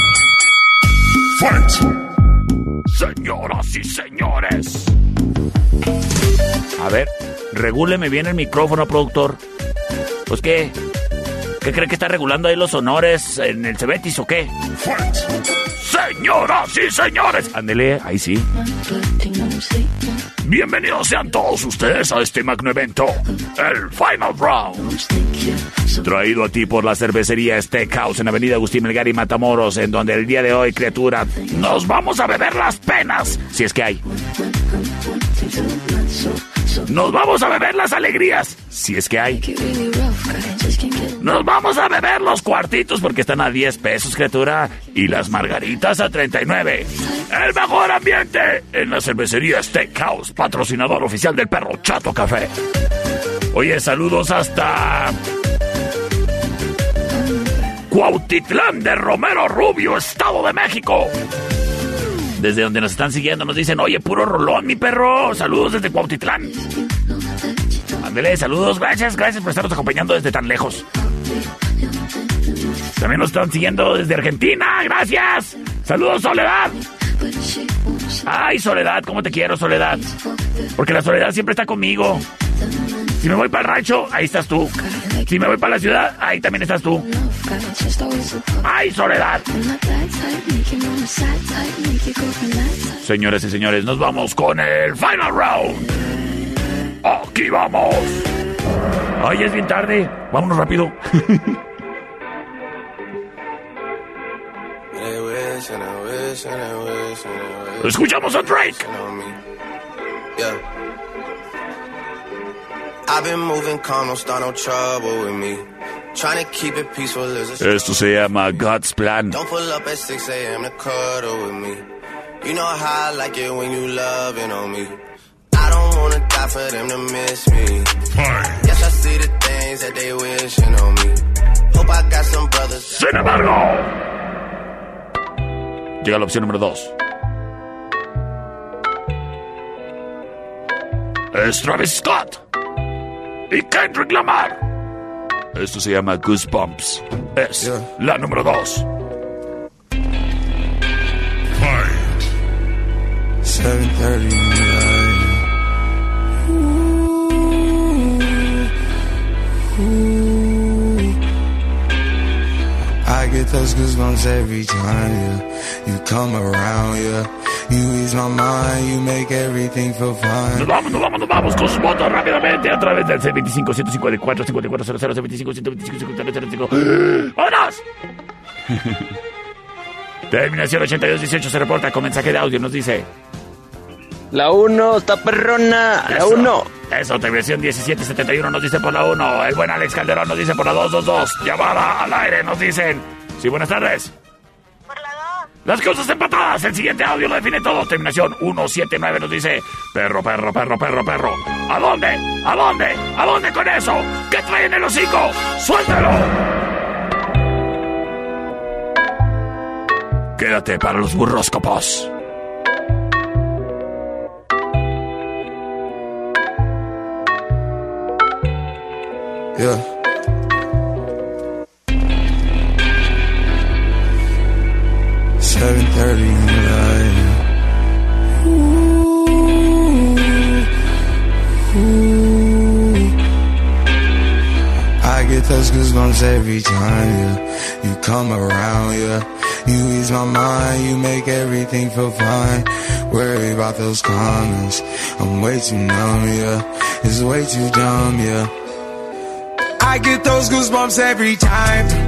Fight. Señoras y señores. A ver, regúleme bien el micrófono, productor. Pues qué. ¿Qué cree que está regulando ahí los honores en el Cebetis o qué? Señoras y señores. Ándele, ahí sí. Bienvenidos sean todos ustedes a este magno evento, el Final Round. Traído a ti por la cervecería Steakhouse en Avenida Agustín Melgar y Matamoros, en donde el día de hoy, criatura, nos vamos a beber las penas, si es que hay. Nos vamos a beber las alegrías, si es que hay. Nos vamos a beber los cuartitos porque están a 10 pesos, criatura. Y las margaritas a 39. El mejor ambiente en la cervecería Steakhouse, patrocinador oficial del perro Chato Café. Oye, saludos hasta. Cuautitlán de Romero Rubio, Estado de México. Desde donde nos están siguiendo nos dicen, oye, puro rolón, mi perro. Saludos desde Cuautitlán. Ándele, saludos, gracias, gracias por estarnos acompañando desde tan lejos. También nos están siguiendo desde Argentina, gracias. Saludos, Soledad. Ay, Soledad, ¿cómo te quiero, Soledad? Porque la Soledad siempre está conmigo. Si me voy para el rancho, ahí estás tú. Si me voy para la ciudad, ahí también estás tú. ¡Ay, Soledad! Señores y señores, nos vamos con el final round. Aquí vamos. Ay, es bien tarde. Vámonos rápido. Escuchamos a Drake. I've been moving calm, don't start no trouble with me. Trying to keep it peaceful as a Esto se llama God's Plan. Don't pull up at 6 a.m. to cuddle with me. You know how I like it when you loving on me. I don't wanna die for them to miss me. Yes, I see the things that they wishing on me. Hope I got some brothers. Sin embargo, llega la opción número 2. Es Travis Scott y Kendrick Lamar. Esto se llama Goosebumps. Es la número 2. 7:30 in the night. Ooh, ooh. I get those goosebumps every time yeah. you come around, yeah. You ease my mind, you make everything feel fine. Nos vamos, nos vamos, nos vamos con su voto rápidamente a través del C25 154 5400 C25 125 5400 ¡Vámonos! Terminación 8218 se reporta con mensaje de audio. Nos dice: La 1 está perrona. La Eso. 1. Eso, terminación 1771 nos dice por la 1. El buen Alex Calderón nos dice por la 222. Llamada al aire nos dicen. Sí, buenas tardes. Por la 2. Las cosas empatadas. El siguiente audio lo define todo. Terminación 179 nos dice: Perro, perro, perro, perro, perro. ¿A dónde? ¿A dónde? ¿A dónde con eso? ¿Qué trae en el hocico? ¡Suéltalo! Quédate para los burroscopos. Yeah. Seven thirty in the. Ooh, ooh. I get those goosebumps every time, yeah. You come around, yeah. You ease my mind, you make everything feel fine. Worry about those comments. I'm way too numb, yeah. It's way too dumb, yeah. I get those goosebumps every time.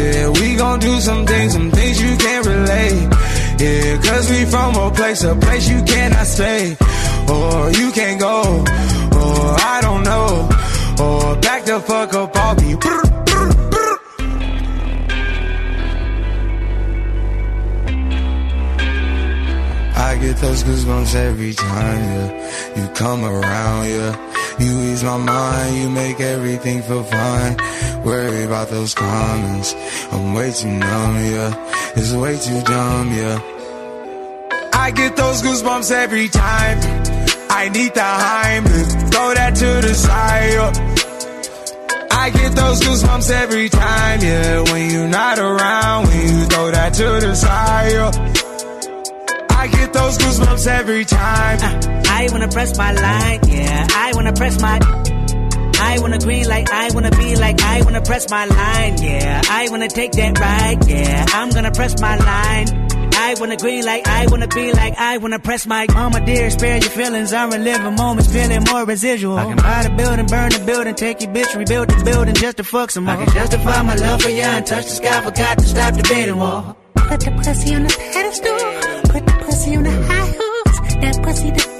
Yeah, we gon' do some things, some things you can't relate. Yeah, cause we from a place, a place you cannot stay. Or you can't go, or I don't know. Or back the fuck up brr, brr. I get those goosebumps every time, yeah. You come around, yeah. You ease my mind, you make everything feel fine. Worry about those comments. I'm way too numb, yeah. It's way too dumb, yeah. I get those goosebumps every time. I need the Heimlich, throw that to the side. yeah. I get those goosebumps every time, yeah. When you're not around, when you throw that to the side. yeah. I get those goosebumps every time. I wanna press my line, yeah. I wanna press my. I wanna green like I wanna be like I wanna press my line, yeah. I wanna take that ride, yeah. I'm gonna press my line. I wanna green like I wanna be like I wanna press my mama dear, spare your feelings. I'm reliving moments, feeling more residual. I can buy the building, burn the building, take your bitch, rebuild the building just to fuck some more. I can justify my love for you and touch the sky, forgot to stop the debating war. Put the pussy on the pedestal. Put the pussy on the high hooks. That pussy to die for.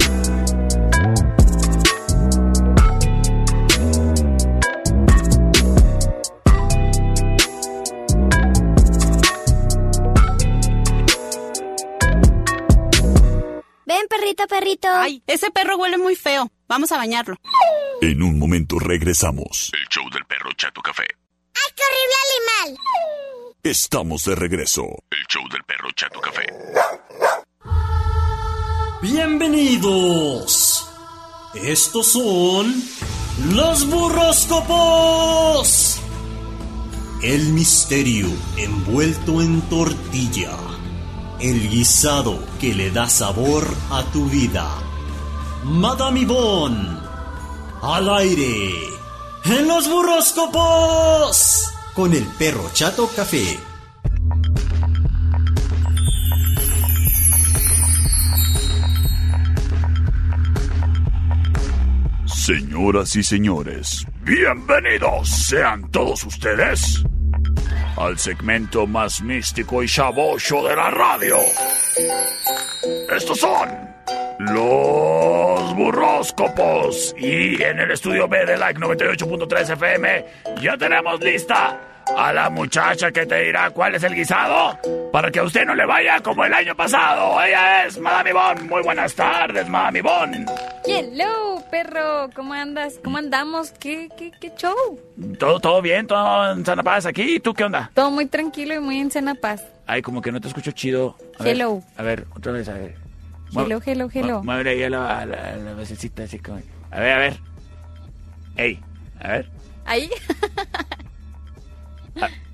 Perrito, perrito. Ay, ese perro huele muy feo. Vamos a bañarlo. En un momento regresamos. El show del perro Chato Café. ¡Ay, qué horrible animal! Estamos de regreso. El show del perro Chato Café. Bienvenidos. Estos son los burroscopos. El misterio envuelto en tortilla. El guisado que le da sabor a tu vida. Madame Yvonne. Al aire. En los burroscopos. Con el perro Chato Café. Señoras y señores, bienvenidos sean todos ustedes al segmento más místico y chabocho de la radio. Estos son los burróscopos. Y en el estudio B de Like 98.3 FM ya tenemos lista a la muchacha que te dirá cuál es el guisado para que a usted no le vaya como el año pasado. Ella es Madame Bon. Muy buenas tardes, Madame Bon. Hello, perro. ¿Cómo andas? ¿Cómo andamos? ¿Qué, qué, qué show? ¿Todo, todo bien? ¿Todo en sana paz aquí? ¿Y tú qué onda? Todo muy tranquilo y muy en cena paz. Ay, como que no te escucho chido. A ver, Hello. a ver, otra vez, a ver. Hello, hello, hello. Mu- Muévele ahí a la, a la, la vocecita así como... A ver, a ver. Ey, a ver. Ahí,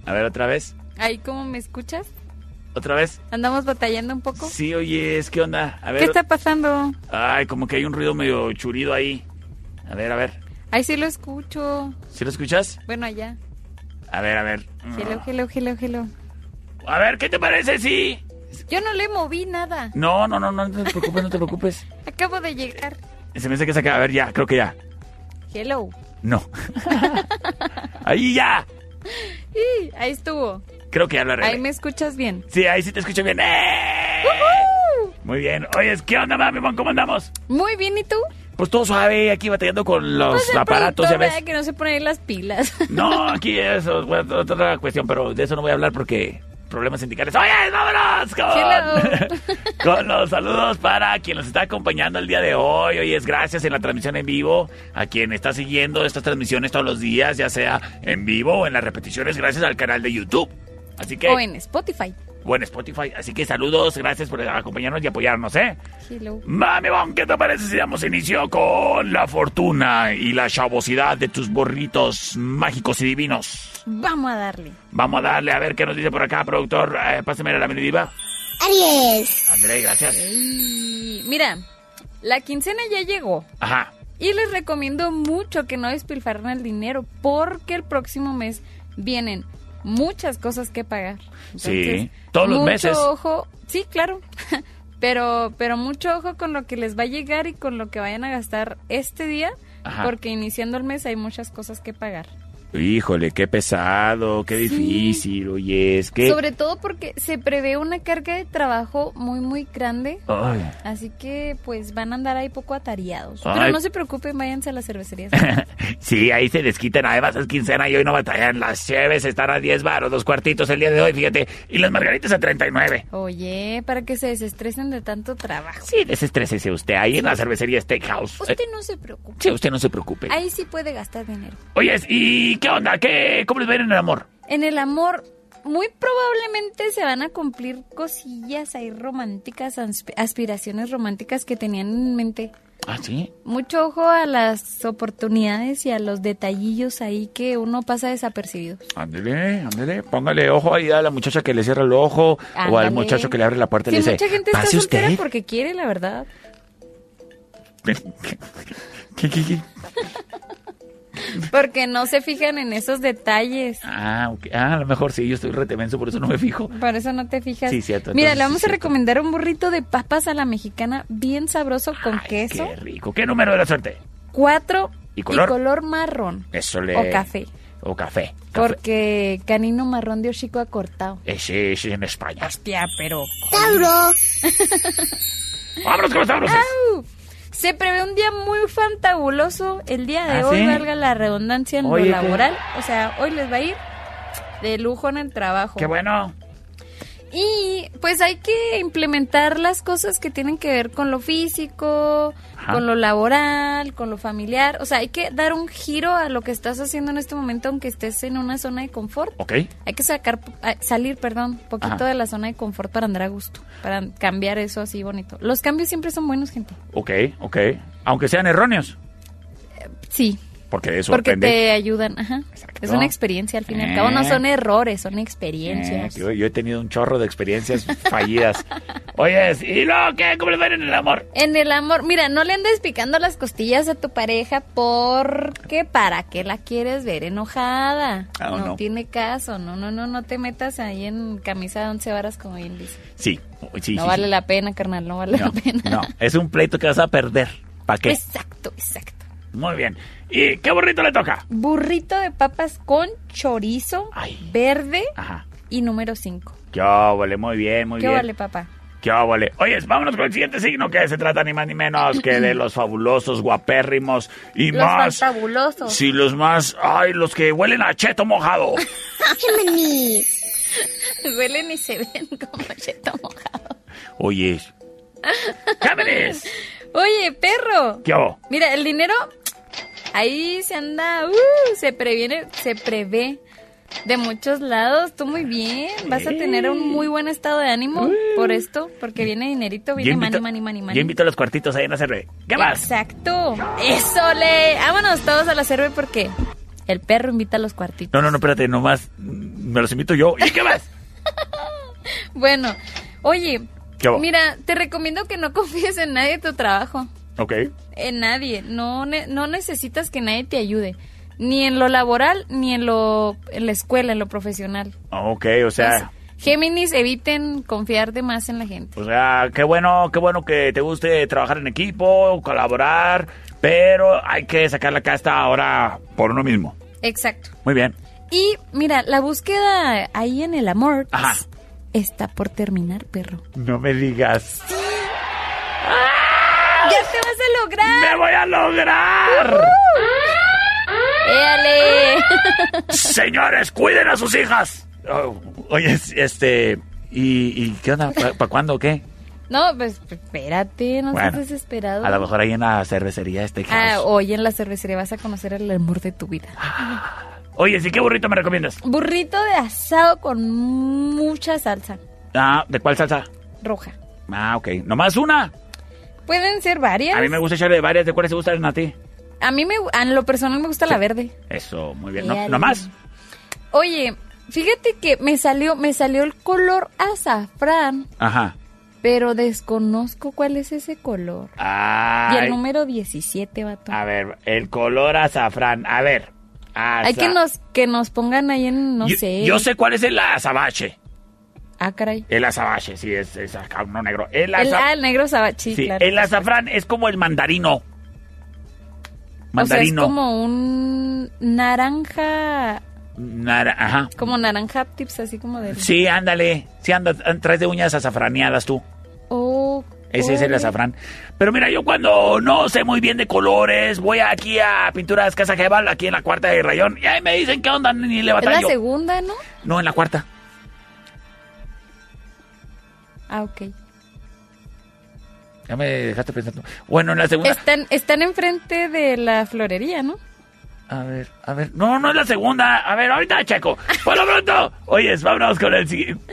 A ver, otra vez. ahí, ¿cómo me escuchas? ¿Otra vez? ¿Andamos batallando un poco? Sí, oye, es que onda. A ver. ¿Qué está pasando? Ay, como que hay un ruido medio churido ahí. A ver, a ver. Ahí sí lo escucho. ¿Sí lo escuchas? Bueno, allá. A ver, a ver. Hello, hello, hello, hello. A ver, ¿qué te parece? Sí. Yo no le moví nada. No, no, no, no te preocupes, no te preocupes. Acabo de llegar. Se me hace que saca. A ver, ya, creo que ya. Hello. No. ahí ya. Y ahí estuvo. Creo que ya lo arreglé. Ahí me escuchas bien. Sí, ahí sí te escucho bien. ¡Eh! Muy bien. Oye, ¿qué onda, mami? ¿Cómo andamos? Muy bien, ¿y tú? Pues todo suave, aquí batallando con los Pues el aparatos, ya ves. Que no se ponen las pilas. No, aquí es otra cuestión, pero de eso no voy a hablar porque problemas sindicales. Oye, vámonos con, con los saludos para quien nos está acompañando el día de hoy. Hoy es gracias en la transmisión en vivo a quien está siguiendo estas transmisiones todos los días, ya sea en vivo o en las repeticiones, gracias al canal de YouTube. Así que... O en Spotify. O en Spotify. Así que saludos, gracias por acompañarnos y apoyarnos, ¿eh? Hello. Mami Bon, ¿qué te parece si damos inicio con la fortuna y la chavosidad de tus borritos mágicos y divinos? Vamos a darle. Vamos a darle a ver qué nos dice por acá, productor. Eh, pásame la diva. Aries. André, gracias. Mira, la quincena ya llegó. Ajá. Y les recomiendo mucho que no despilfarren el dinero porque el próximo mes vienen muchas cosas que pagar. sí, todos los mucho meses. ojo, sí, claro. pero pero mucho ojo con lo que les va a llegar y con lo que vayan a gastar este día Ajá. porque iniciando el mes hay muchas cosas que pagar. Híjole, qué pesado, qué difícil, oye, es que... Sobre todo porque se prevé una carga de trabajo muy muy grande. Ay. Así que pues van a andar ahí poco atareados. Ay. Pero no se preocupen, váyanse a las cervecerías. Sí, ahí se desquitan. Además es quincena y hoy no batallan. Las cheves están a 10 baros, dos cuartitos el día de hoy, fíjate. Y las margaritas a 39. Oye, para que se desestresen de tanto trabajo. Sí, desestrésese usted ahí en la cervecería Steakhouse. Usted no se preocupe. sí, usted no se preocupe. Ahí sí puede gastar dinero. Oye, ¿y qué onda? ¿Qué, ¿Cómo les va a ir en el amor? En el amor, muy probablemente se van a cumplir cosillas ahí románticas, aspiraciones románticas que tenían en mente. Ah, sí. Mucho ojo a las oportunidades y a los detallillos ahí que uno pasa desapercibido. Ándele, ándele. Póngale ojo ahí a la muchacha que le cierra el ojo o al muchacho que le abre la puerta y Sí, le dice, mucha gente está pase soltera usted. porque quiere, la verdad. ¿Qué, qué, qué? Porque no se fijan en esos detalles. Ah, ok. Ah, a lo mejor sí, yo estoy retemenso, por eso no me fijo. Por eso no te fijas. Sí, cierto, Mira, entonces le vamos sí, a recomendar un burrito de papas a la mexicana bien sabroso con queso. Qué rico. ¿Qué número de la suerte? Cuatro ¿Y color? marrón. Eso le... O café. O café. Porque canino marrón de hocico acortado. Ese es en España. Hostia, pero... Tauro. ¡Vámonos con los tauros! Se prevé un día muy fantabuloso el día de ¿Ah, hoy, sí? valga la redundancia en Oye, lo laboral. O sea, hoy les va a ir de lujo en el trabajo. ¡Qué bueno! Y pues hay que implementar las cosas que tienen que ver con lo físico, Ajá. con lo laboral, con lo familiar. O sea, hay que dar un giro a lo que estás haciendo en este momento, aunque estés en una zona de confort. ¿Ok? Hay que sacar, ah, salir, perdón, poquito Ajá. de la zona de confort para andar a gusto, para cambiar eso así bonito. Los cambios siempre son buenos, gente. Ok, ok. Aunque sean erróneos. Sí, Porque eso porque depende. te ayudan. Ajá. Es una experiencia al fin y al cabo. No Eh. son errores, son Eh, experiencias. que yo, yo he tenido un chorro de experiencias fallidas. Oye, ¿y lo qué? ¿Cómo le va a ir en el amor? En el amor, mira, no le andes picando las costillas a tu pareja porque para qué la quieres ver enojada. Ah, no, no. tiene caso, no, no, no, no te metas ahí en camisa de once varas como bien dice. Sí, sí, no sí, vale sí. la pena, carnal, no vale No, la pena. no, es un pleito que vas a perder. ¿Para qué? Exacto, exacto. Muy bien. ¿Y qué burrito le toca? Burrito de papas con chorizo verde Ajá. y número 5. Qué vale, muy bien, muy ¿Qué bien. vale, papá? Qué vale. Oye, vámonos con el siguiente signo que se trata ni más ni menos que de los fabulosos, guapérrimos y Los más. fantabulosos. Sí, los más. Ay, los que huelen a cheto mojado. Huelen y se ven como cheto mojado. Oye. ¡Géminis! Oye, perro. ¿Qué hago? Mira, el dinero ahí se anda, uh, se previene, se prevé de muchos lados. Tú muy bien, vas a tener un muy buen estado de ánimo por esto, porque viene dinerito, viene invito- money, money, money. Yo invito a los cuartitos ahí en la cerve. ¿Qué más? Exacto. Eso le. Vámonos todos a la cerve porque el perro invita a los cuartitos. No, no, no, espérate, nomás. Me los invito yo. ¿Y qué más? Bueno, oye, mira, te recomiendo que no confíes en nadie de tu trabajo. Ok. En nadie. No, ne- no necesitas que nadie te ayude. Ni en lo laboral, ni en lo en la escuela, en lo profesional. Ok, o sea. Géminis, eviten confiar de más en la gente. O sea, qué bueno, qué bueno que te guste trabajar en equipo, colaborar, pero hay que sacar la casta ahora por uno mismo. Exacto. Muy bien. Y mira, la búsqueda ahí en el amor Ajá. está por terminar, perro. No me digas. ¡Ya te vas a lograr! ¡Me voy a lograr! ¡Éale! Señores, cuiden a sus hijas. Oh, oye, este... ¿Y, y qué onda? ¿Para cuándo o qué? No, pues espérate, no Bueno, seas desesperado. A lo mejor ahí en la cervecería este Ah, hoy en la cervecería vas a conocer el amor de tu vida. Oye, ¿sí qué burrito me recomiendas? Burrito de asado con mucha salsa Ah, ¿de cuál salsa? roja. Ah, ok. ¿Nomás una? Pueden ser varias. A mí me gusta echarle varias. ¿De cuáles se gustan a ti? A mí me, en lo personal me gusta la verde. Eso, muy bien. Y ¿No, ¿Nomás? Oye, fíjate que me salió, me salió el color azafrán, Ajá. pero desconozco cuál es ese color. Y Ay, el número 17, vato. A ver, el color azafrán. A ver. Hay que nos, que nos pongan ahí en, no yo, sé. yo sé cuál es el azabache. Ah, caray. El azabache, sí, es, es uno negro. El, El, ah, el negro sabachi, sí, claro. el azafrán es como el mandarino. O sea, es Mandarino. como un naranja, Nara- ajá. como naranja tips, así como de... Sí, ándale. Sí, andas, traes de uñas azafraneadas tú. Oh, Ese es el azafrán. Pero mira, yo cuando no sé muy bien de colores, voy aquí a Pinturas Casa Gebal, aquí en la cuarta de Rayón, y ahí me dicen qué onda, ni le Es la batallo. segunda, ¿no? No, en la cuarta. Ah, ok. Ya me dejaste pensando. Bueno, en la segunda. Están, están enfrente de la florería, ¿no? A ver, a ver. No, no es la segunda. A ver, ahorita checo. Por lo pronto. Oyes, vámonos con el siguiente.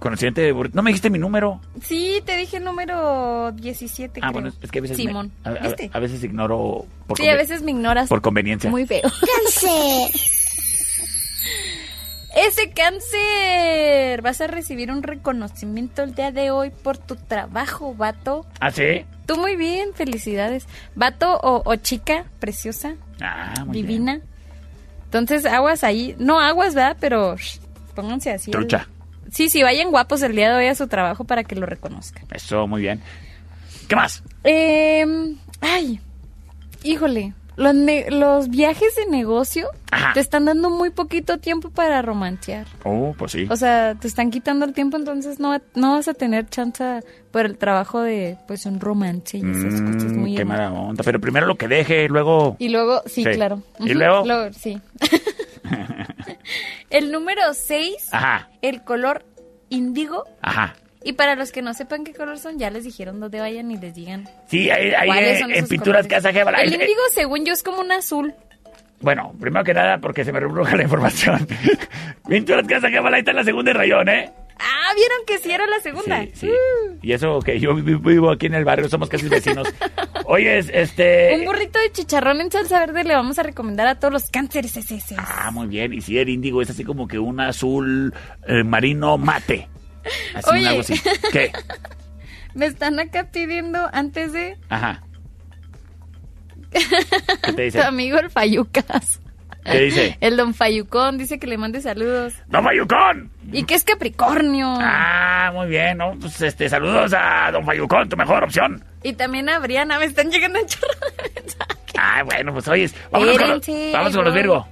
Con el siguiente. No me dijiste mi número. Sí, te dije número 17, Ah, creo. bueno, es que a veces. me- Simón, a, a- ¿viste? a veces ignoro. Por Sí, a veces me ignoras. Por conveniencia. Muy feo. Cáncer. Ese cáncer. Vas a recibir un reconocimiento el día de hoy por tu trabajo, vato. ¿Ah, sí? Tú muy bien, felicidades. Vato o, o chica preciosa, Ah, muy bien. divina. Entonces, aguas ahí. No aguas, ¿verdad? Pero shh, pónganse así. Trucha. Sí, sí, vayan guapos el día de hoy a su trabajo para que lo reconozcan. Eso, muy bien. ¿Qué más? Eh, ay, híjole, los, los viajes de negocio Ajá. te están dando muy poquito tiempo para romancear. Oh, pues sí. O sea, te están quitando el tiempo, entonces no, no vas a tener chance por el trabajo de, pues, un romance y esas Mm, cosas muy qué mala onda. Pero primero lo que deje, luego. Y luego, sí, Sí. claro. ¿Y luego? sí. el número 6, Ajá, el color índigo. ajá. Y para los que no sepan qué color son, ya les dijeron dónde vayan y les digan. Sí, ahí, ahí ¿Cuáles en, son en Pinturas? Casa Gebal. El ahí- índigo, según yo, es como un azul. Bueno, primero que nada, porque se me rebruja la información. Pinturas Casa Gebal, ahí está en la segunda de rayón, ¿eh? Ah, ¿vieron que sí era la segunda? Sí, sí. Y eso que yo vi- vivo aquí en el barrio, somos casi vecinos. Oye, este... Un burrito de chicharrón en salsa verde le vamos a recomendar a todos los cánceres ese. Ah, muy bien. Y si el índigo es así como que un azul eh, marino mate. Así, Oye. así. ¿Qué? Me están acá pidiendo antes de Ajá. ¿Qué te tu dice? amigo el Fayucas. ¿Qué dice? El don Fayucón dice que le mande saludos. ¡Don Fayucón! Y que es Capricornio. Ah, muy bien, ¿no? Pues este, saludos a Don Fayucón, tu mejor opción. Y también a Briana, me están llegando a chorro de mensajes. Ah, bueno, pues oyes. Vámonos con los, Espérense, vamos con los voy. Virgo.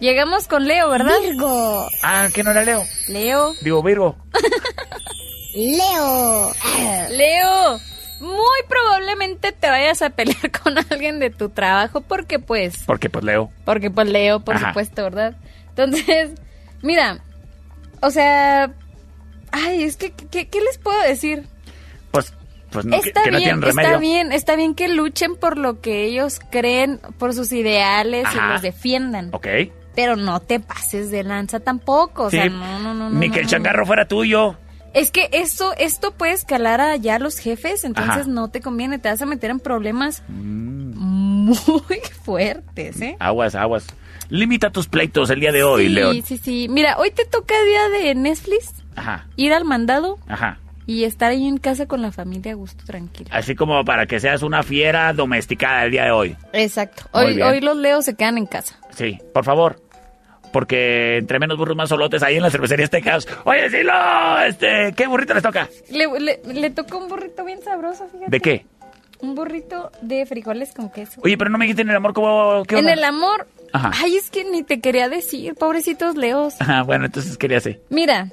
Llegamos con Leo, ¿verdad? Virgo. Ah, ¿qué no era Leo? Leo. Digo, Virgo. Leo. Leo, muy probablemente te vayas a pelear con alguien de tu trabajo porque pues, Porque pues Leo. porque pues Leo, por Ajá. supuesto, ¿verdad? Entonces, mira, o sea, ay, es que, ¿qué, qué les puedo decir? Pues, pues no, que, está que no bien, tienen remedio. está bien, está bien que luchen por lo que ellos creen, por sus ideales Ajá. y los defiendan. Ok. Pero no te pases de lanza tampoco, o Sí, sea, no, no, no, no. Ni no, que el changarro fuera tuyo. Es que esto, esto puede escalar a ya los jefes, entonces Ajá. no te conviene, te vas a meter en problemas Mm. muy fuertes, ¿eh? Aguas, aguas. Limita tus pleitos el día de hoy, sí, León. sí, sí. Mira, hoy te toca día de Netflix, Ajá, ir al mandado ajá. y estar ahí en casa con la familia a gusto, tranquilo. Así como para que seas una fiera domesticada el día de hoy. Exacto. Hoy, hoy los leos se quedan en casa. Sí, por favor. Porque entre menos burros más solotes ahí en la cervecería Steakhouse. Oye, Silo, este, ¿qué burrito les toca? Le, le, le tocó un burrito bien sabroso, fíjate. ¿De qué? Un burrito de frijoles con queso. Oye, pero no me dijiste en el amor cómo... ¿qué en el amor, Ajá. ay, es que ni te quería decir, pobrecitos leos. Ajá, bueno, entonces quería hacer. Mira,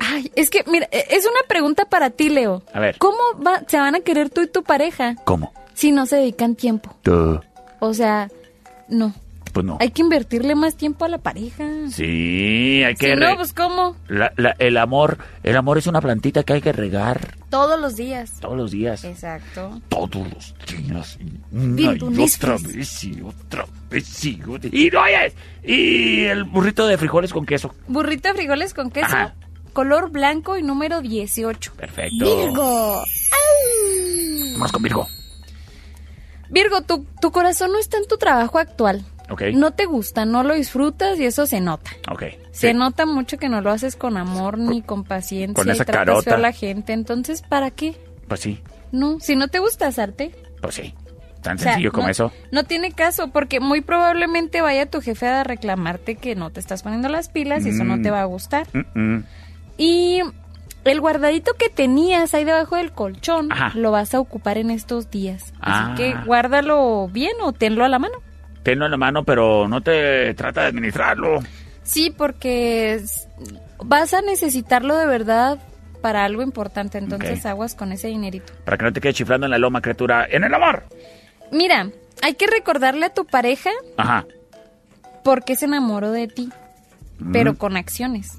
ay, es que, mira, e- es una pregunta para ti, Leo. A ver. ¿Cómo va, se van a querer tú y tu pareja ¿Cómo? si no se dedican tiempo? Tú. O sea, no. Pues no. Hay que invertirle más tiempo a la pareja. Sí, hay que... Si no, pues ¿cómo? la- la- el amor, el amor es una plantita que hay que regar Todos los días. todos los días. Exacto. Todos los días. y Una otra vez y otra vez y otra- Y no. Y el burrito de frijoles con queso. Burrito de frijoles con queso. Ajá. Color blanco y número 18. Perfecto. Virgo. Vamos con Virgo. Virgo, tu, tu corazón no está en tu trabajo actual. Ok. No te gusta, no lo disfrutas y eso se nota. Ok. Se Sí. nota mucho que no lo haces con amor ni con paciencia con esa y tratas carota. feo a la gente. Entonces, ¿para qué? Pues sí, No, si no te gusta, salte. pues sí. Tan O sea, sencillo como no- eso. No tiene caso, porque muy probablemente vaya tu jefe a reclamarte que no te estás poniendo las pilas y eso no Mm. te va a gustar. Mm, mm. Y el guardadito que tenías ahí debajo del colchón Ajá. lo vas a ocupar en estos días. Ah. Así que guárdalo bien o tenlo a la mano. Tenlo en la mano, pero no te trata de administrarlo. Sí, porque vas a necesitarlo de verdad para algo importante, entonces aguas con ese dinerito. Para que no te quedes chiflando en la loma, criatura. ¡En el amor! Mira, hay que recordarle a tu pareja Ajá. por qué se enamoró de ti, Mm. pero con acciones.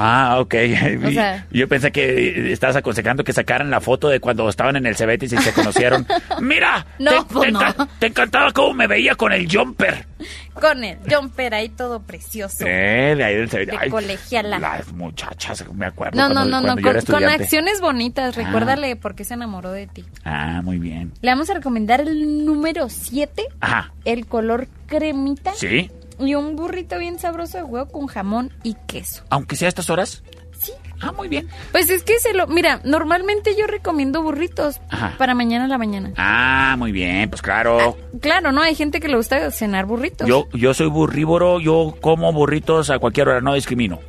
Ah, ok. O sea- Yo pensé que estabas aconsejando que sacaran la foto de cuando estaban en el Cebetis y se conocieron. ¡Mira! No, te, pues te no. enca- te encantaba cómo me veía con el jumper. Con el jumper ahí todo precioso. Eh, de ahí del Cebetis. De colegiala. Las muchachas, me acuerdo. No, no, cuando- no, no, con, acciones bonitas. Ah. Recuérdale por qué se enamoró de ti. Ah, muy bien. Le vamos a recomendar el número 7, Ajá. el color cremita. ¿Sí? Y un burrito bien sabroso de huevo con jamón y queso. Aunque sea a estas horas. Sí. Ah, muy bien. Pues es que se lo. Mira, normalmente yo recomiendo burritos Ajá. para mañana a la mañana. Ah, muy bien, pues claro. Claro, ¿no? Hay gente que le gusta cenar burritos. Yo, yo soy burrívoro, yo como burritos a cualquier hora, no discrimino.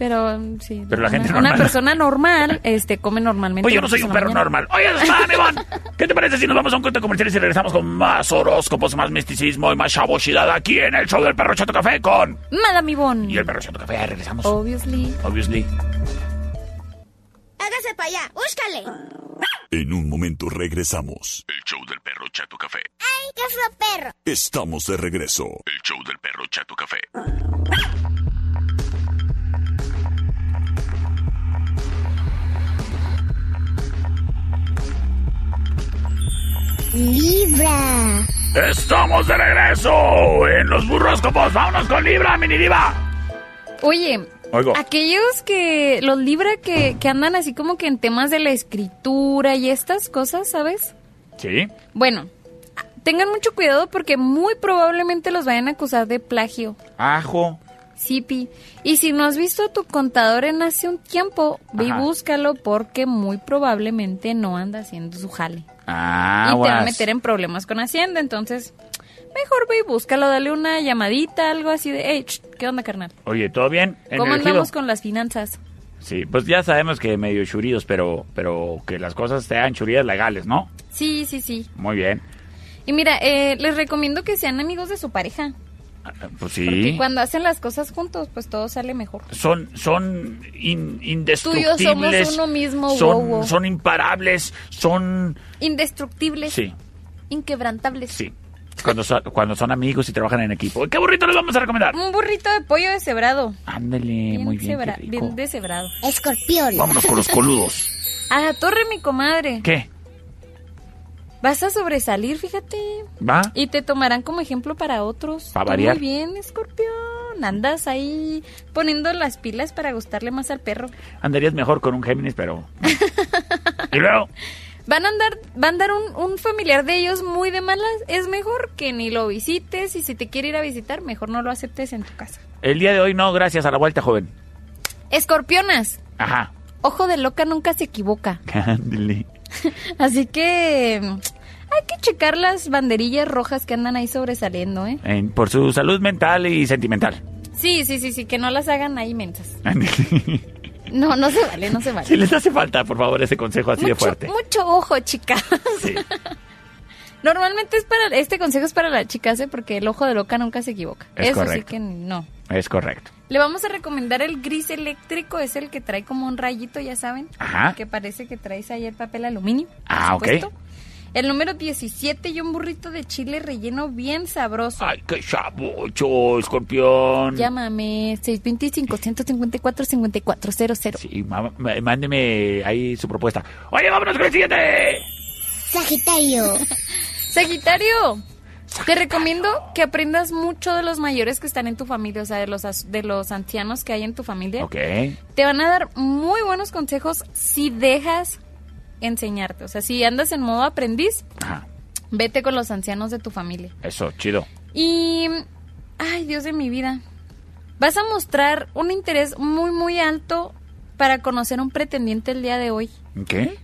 Pero sí. Pero la una, gente una normal. persona normal este, come normalmente. Oye, yo no soy un perro mañana. normal. Oye, Iván. ¿Qué te parece si nos vamos a un corte comercial y regresamos con más horóscopos, más misticismo y más chaboshidad aquí en el show del perro Chato Café con... Madame Ivonne. Y el perro Chato Café, ahí regresamos. Obviously. Obviously. Hágase para allá, búscale. En un momento regresamos. El show del perro Chato Café. ¡Ay, qué fue perro! Estamos de regreso. El show del perro Chato Café. Libra. Estamos de regreso en los burroscopos. Vámonos con Libra, mini diva. Oye, Oigo. aquellos que. Los Libra que, que andan así como que en temas de la escritura y estas cosas, ¿sabes? ¿Sí? Bueno, tengan mucho cuidado porque muy probablemente los vayan a acusar de plagio. Ajo. Sí, Pi. Y si no has visto a tu contador en hace un tiempo, ve y búscalo porque muy probablemente no anda haciendo su jale. Ah, y te va a meter en problemas con Hacienda, entonces mejor ve y búscalo, dale una llamadita, algo así de, hey, ¿qué onda, carnal? Oye, ¿todo bien? ¿En ¿Cómo andamos con las finanzas? Sí, pues ya sabemos que medio churidos, pero, pero que las cosas sean churidas legales, ¿no? Sí, sí, sí. Muy bien. Y mira, eh, les recomiendo que sean amigos de su pareja. Pues Porque sí. cuando hacen las cosas juntos, pues todo sale mejor. Son, son in- Tú y yo indestructibles. somos uno mismo, son, wow, wow. son imparables, son... Indestructibles, Sí, inquebrantables. sí. Cuando son, cuando son amigos y trabajan en equipo. ¿Qué burrito les vamos a recomendar? Un burrito de pollo deshebrado. Ándele, muy bien, bien deshebrado. Escorpión. Vámonos con los coludos. A la torre, mi comadre. ¿Qué? Vas a sobresalir, fíjate. ¿Va? Y te tomarán como ejemplo para otros. Pa' Tú variar. Muy bien, escorpión. Andas ahí poniendo las pilas para gustarle más al perro. Andarías mejor con un Géminis, pero... y luego... Van a andar, va a andar un, un familiar de ellos muy de malas. Es mejor que ni lo visites y si te quiere ir a visitar, mejor no lo aceptes en tu casa. El día de hoy no, gracias a la vuelta, joven. Escorpionas. Ajá. Ojo de loca nunca se equivoca. Ándele. Así que mm, hay que checar las banderillas rojas que andan ahí sobresaliendo, ¿eh? En- por su salud mental y sentimental. Sí, sí, sí, sí, que no las hagan ahí mensas. No, no se vale, no se vale. Si les hace falta, por favor, ese consejo así de fuerte. mucho ojo, chicas. Sí. Normalmente es para este consejo es para las chicas, ¿eh? porque el ojo de loca nunca se equivoca. Es Eso sí correcto. que no. Es correcto. Le vamos a recomendar el gris eléctrico, es el que trae como un rayito, ya saben. Ajá. Que parece que traes ahí el papel aluminio. por Ah, ok. supuesto. El número 17 y un burrito de chile relleno bien sabroso. Ay, qué chabucho, escorpión. Llámame 625-154-5400. Sí, má- má- mándeme ahí su propuesta. Oye, vámonos con el siguiente. Sagitario. Sagitario, te recomiendo que aprendas mucho de los mayores que están en tu familia, o sea, de los, de los ancianos que hay en tu familia. Ok. Te van a dar muy buenos consejos si dejas enseñarte. O sea, si andas en modo aprendiz, Ajá. vete con los ancianos de tu familia. Eso, chido. Y, ay, Dios de mi vida, vas a mostrar un interés muy, muy alto para conocer un pretendiente el día de hoy. ¿Qué?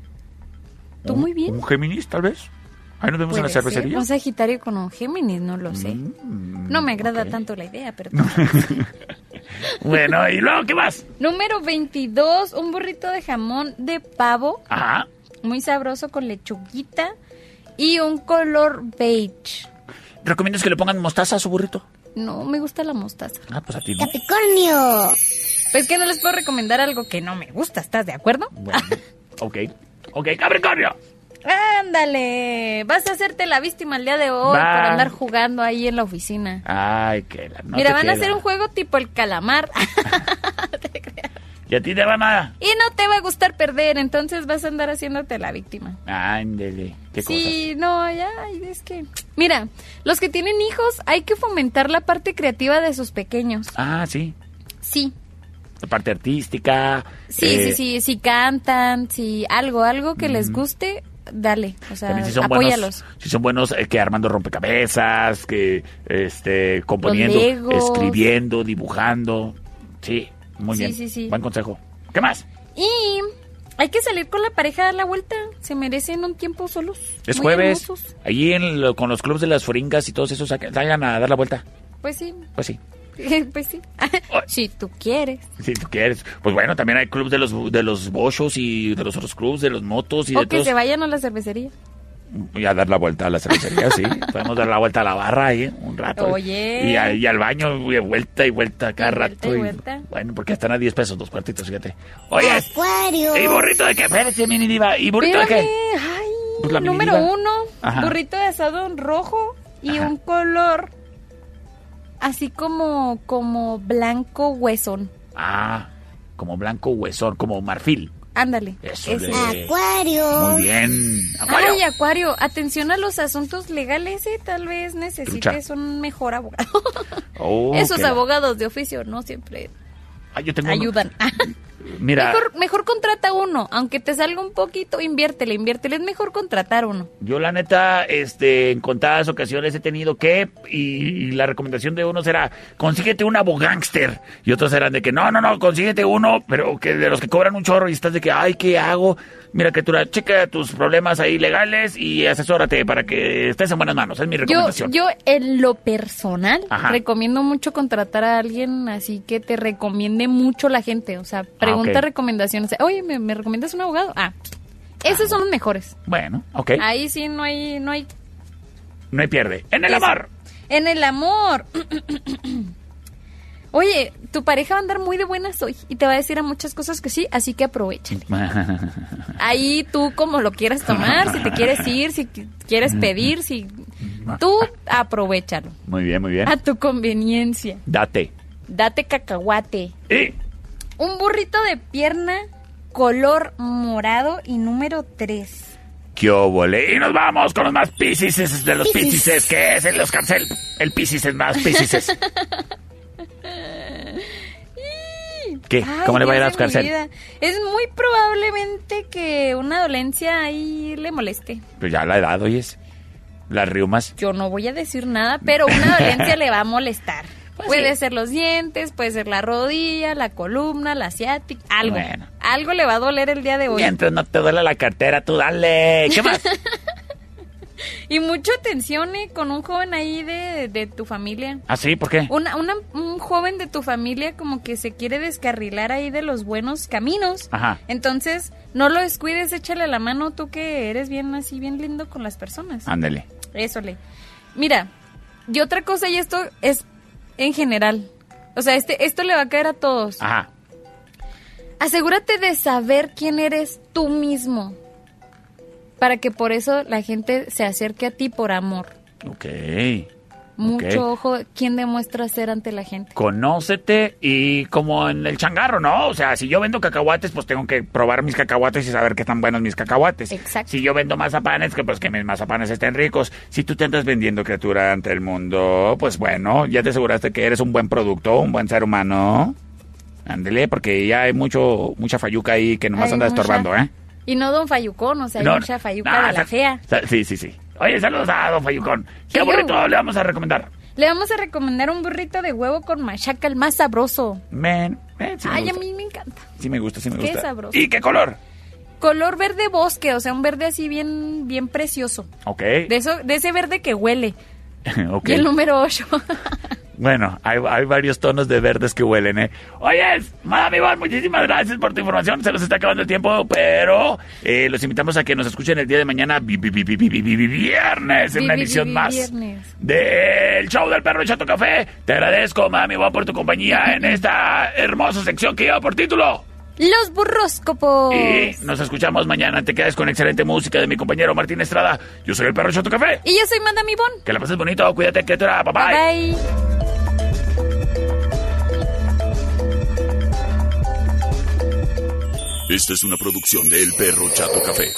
Tú ¿Un- muy bien. ¿Un Géminis, tal vez? Ahí nos vemos en la ser, cervecería. Un Sagitario con un Géminis, no lo sé. Mm, no me agrada tanto la idea, pero... Bueno, ¿y luego qué más? Número 22, un burrito de jamón de pavo, Ajá. muy sabroso con lechuguita y un color beige. ¿Recomiendas que le pongan mostaza a su burrito? No me gusta la mostaza. Ah, pues a ti no. Capricornio. Pues que no les puedo recomendar algo que no me gusta, ¿estás de acuerdo? Bueno, ok. Ok, Capricornio. Ándale, vas a hacerte la víctima el día de hoy Va. por andar jugando ahí en la oficina. Ay, que la no Mira, van a hacer un juego tipo el calamar Y a ti te van a... y no te va a gustar perder, entonces vas a andar haciéndote la víctima. Ándele. ¿Qué Sí, no, ya, es que... Mira, los que tienen hijos hay que fomentar la parte creativa de sus pequeños. Ah, sí. Sí, La parte artística. sí, eh, sí, sí, si cantan, si algo, algo que les guste, dale, o sea, si son apóyalos. buenos, si son buenos eh, que armando rompecabezas, que este componiendo, escribiendo, dibujando. Sí, muy Sí, bien. sí, sí. Buen consejo. ¿Qué más? Y hay que salir con la pareja a dar la vuelta, se merecen un tiempo solos. Es muy jueves. hermosos. Allí en lo- con los clubes de las foringas y todos esos vayan a dar la vuelta. Pues sí, Pues sí. pues sí. si tú quieres. Si tú quieres. Pues bueno, también hay clubes de los de los bochos y de los otros clubes, de los motos y O de que todos. se vayan a la cervecería. Y a dar la vuelta a la cervecería, sí. Podemos dar la vuelta a la barra ahí un rato. Oye. Y, a- y al baño, y vuelta y vuelta cada Y vuelta rato. y y- vuelta. bueno, porque están a 10 pesos dos cuartitos, fíjate. Oye, Acuario. ¿y burrito de qué? Espérate, mini diva. ¿Y burrito de qué? Ay, Pues número uno, Ajá. burrito de asado rojo y un color así como, como blanco huesón. Ah, como blanco huesón, como marfil. Ándale. Eso de- Acuario. Muy bien. Acuario. Ay, Acuario, atención a los asuntos legales, ¿eh? Tal vez necesites un mejor abogado. Oh, Esos abogados de oficio no siempre Ah, yo tengo uno. Mira, Mejor, mejor contrata uno, aunque te salga un poquito, inviértele, inviértele. Es mejor contratar uno. yo la neta, este, en contadas ocasiones he tenido que, y, y la recomendación de unos era, consíguete un abogánster. Y otros eran de que, no, no, no, consíguete uno, pero que de los que cobran un chorro y estás de que, ay, ¿qué hago? Mira, que tú checa tus problemas ahí legales y asesórate para que estés en buenas manos. Es mi Yo, recomendación. yo en lo personal Ajá. recomiendo mucho contratar a alguien así que te recomiende mucho la gente. O sea, pregunta Ah, ok. recomendaciones. Oye, ¿me, me recomiendas un abogado? Ah, esos son los mejores. Bueno, ok. Ahí sí no hay, no hay. No hay pierde. En el Eso. amor. En el amor. Oye, tu pareja va a andar muy de buenas hoy y te va a decir a muchas cosas que sí, así que aprovecha. Ahí tú como lo quieras tomar, si te quieres ir, si qu- quieres pedir, si tú aprovechalo muy bien, muy bien. a tu conveniencia. Date. Date cacahuate. Y Un burrito de pierna color morado y número 3. ¡Qué óvole! Y nos vamos con los más piscises de los Piscis. piscises, que es el Oscar Cel. El piscis es más piscises. ¿Qué? ¿Cómo le va a ir a Oscar? Es muy probablemente que una dolencia ahí le moleste. Pues ya la edad, oyes. Las riumas. Yo no voy a decir nada, pero una dolencia le va a molestar. Pues puede sí. ser los dientes, puede ser la rodilla, la columna, la ciática, algo. Bueno. Algo le va a doler el día de hoy. Mientras no te duele la cartera, tú dale. ¿Qué más? Y mucha atención eh, con un joven ahí de, de tu familia. ¿Ah, sí? ¿Por qué? Una, una- un joven de tu familia como que se quiere descarrilar ahí de los buenos caminos. Ajá. Entonces, no lo descuides, échale la mano tú que eres bien así, bien lindo con las personas. Ándale. Eso le. Mira, y otra cosa, y esto es en general. O sea, este, esto le va a caer a todos. Ajá. Asegúrate de saber quién eres tú mismo. para que por eso la gente se acerque a ti por amor. Ok. Mucho Ok. ojo, ¿quién demuestra ser ante la gente? Conócete y como en el changarro, ¿no? O sea, si yo vendo cacahuates, pues tengo que probar mis cacahuates y saber qué tan buenos mis cacahuates. Exacto. Si yo vendo mazapanes, que pues que mis mazapanes estén ricos. Si tú te andas vendiendo criatura ante el mundo, pues bueno, ya te aseguraste que eres un buen producto, un buen ser humano. Ándele, porque ya hay mucho, mucha fayuca ahí que nomás Hay anda mucha- estorbando, ¿eh? Y no Don Fayucón, o sea, hay No, mucha Fayuca no, de la fea. Sí, sí, sí. Oye, saludos a Don Fayucón. ¿Qué burrito yo- le vamos a recomendar? Le vamos a recomendar un burrito de huevo con machaca, el más sabroso. Men, men, sí me Ay, a mí me encanta. Sí me gusta, sí me Qué gusta. sabroso. ¿Y qué color? Color verde bosque, o sea, un verde así bien, bien precioso. Ok. De eso, de ese verde que huele. ok. Y el número 8. Bueno, hay, hay, varios tonos de verdes que huelen, ¿eh? Oye, amigos, muchísimas gracias por tu información. Se nos está acabando el tiempo, pero eh, los invitamos a que nos escuchen el día de mañana, viernes, en una emisión más del show del perro Chato Café. Te agradezco, mami, por tu compañía en esta hermosa sección que lleva por título. Los burróscopos. Y nos escuchamos mañana. Te quedas con excelente música de mi compañero Martín Estrada. Yo soy el perro Chato Café. Y yo soy Madame Ivonne. Que la pases bonito, cuídate, que te bye bye. Bye. bye. Esta es una producción de El Perro Chato Café.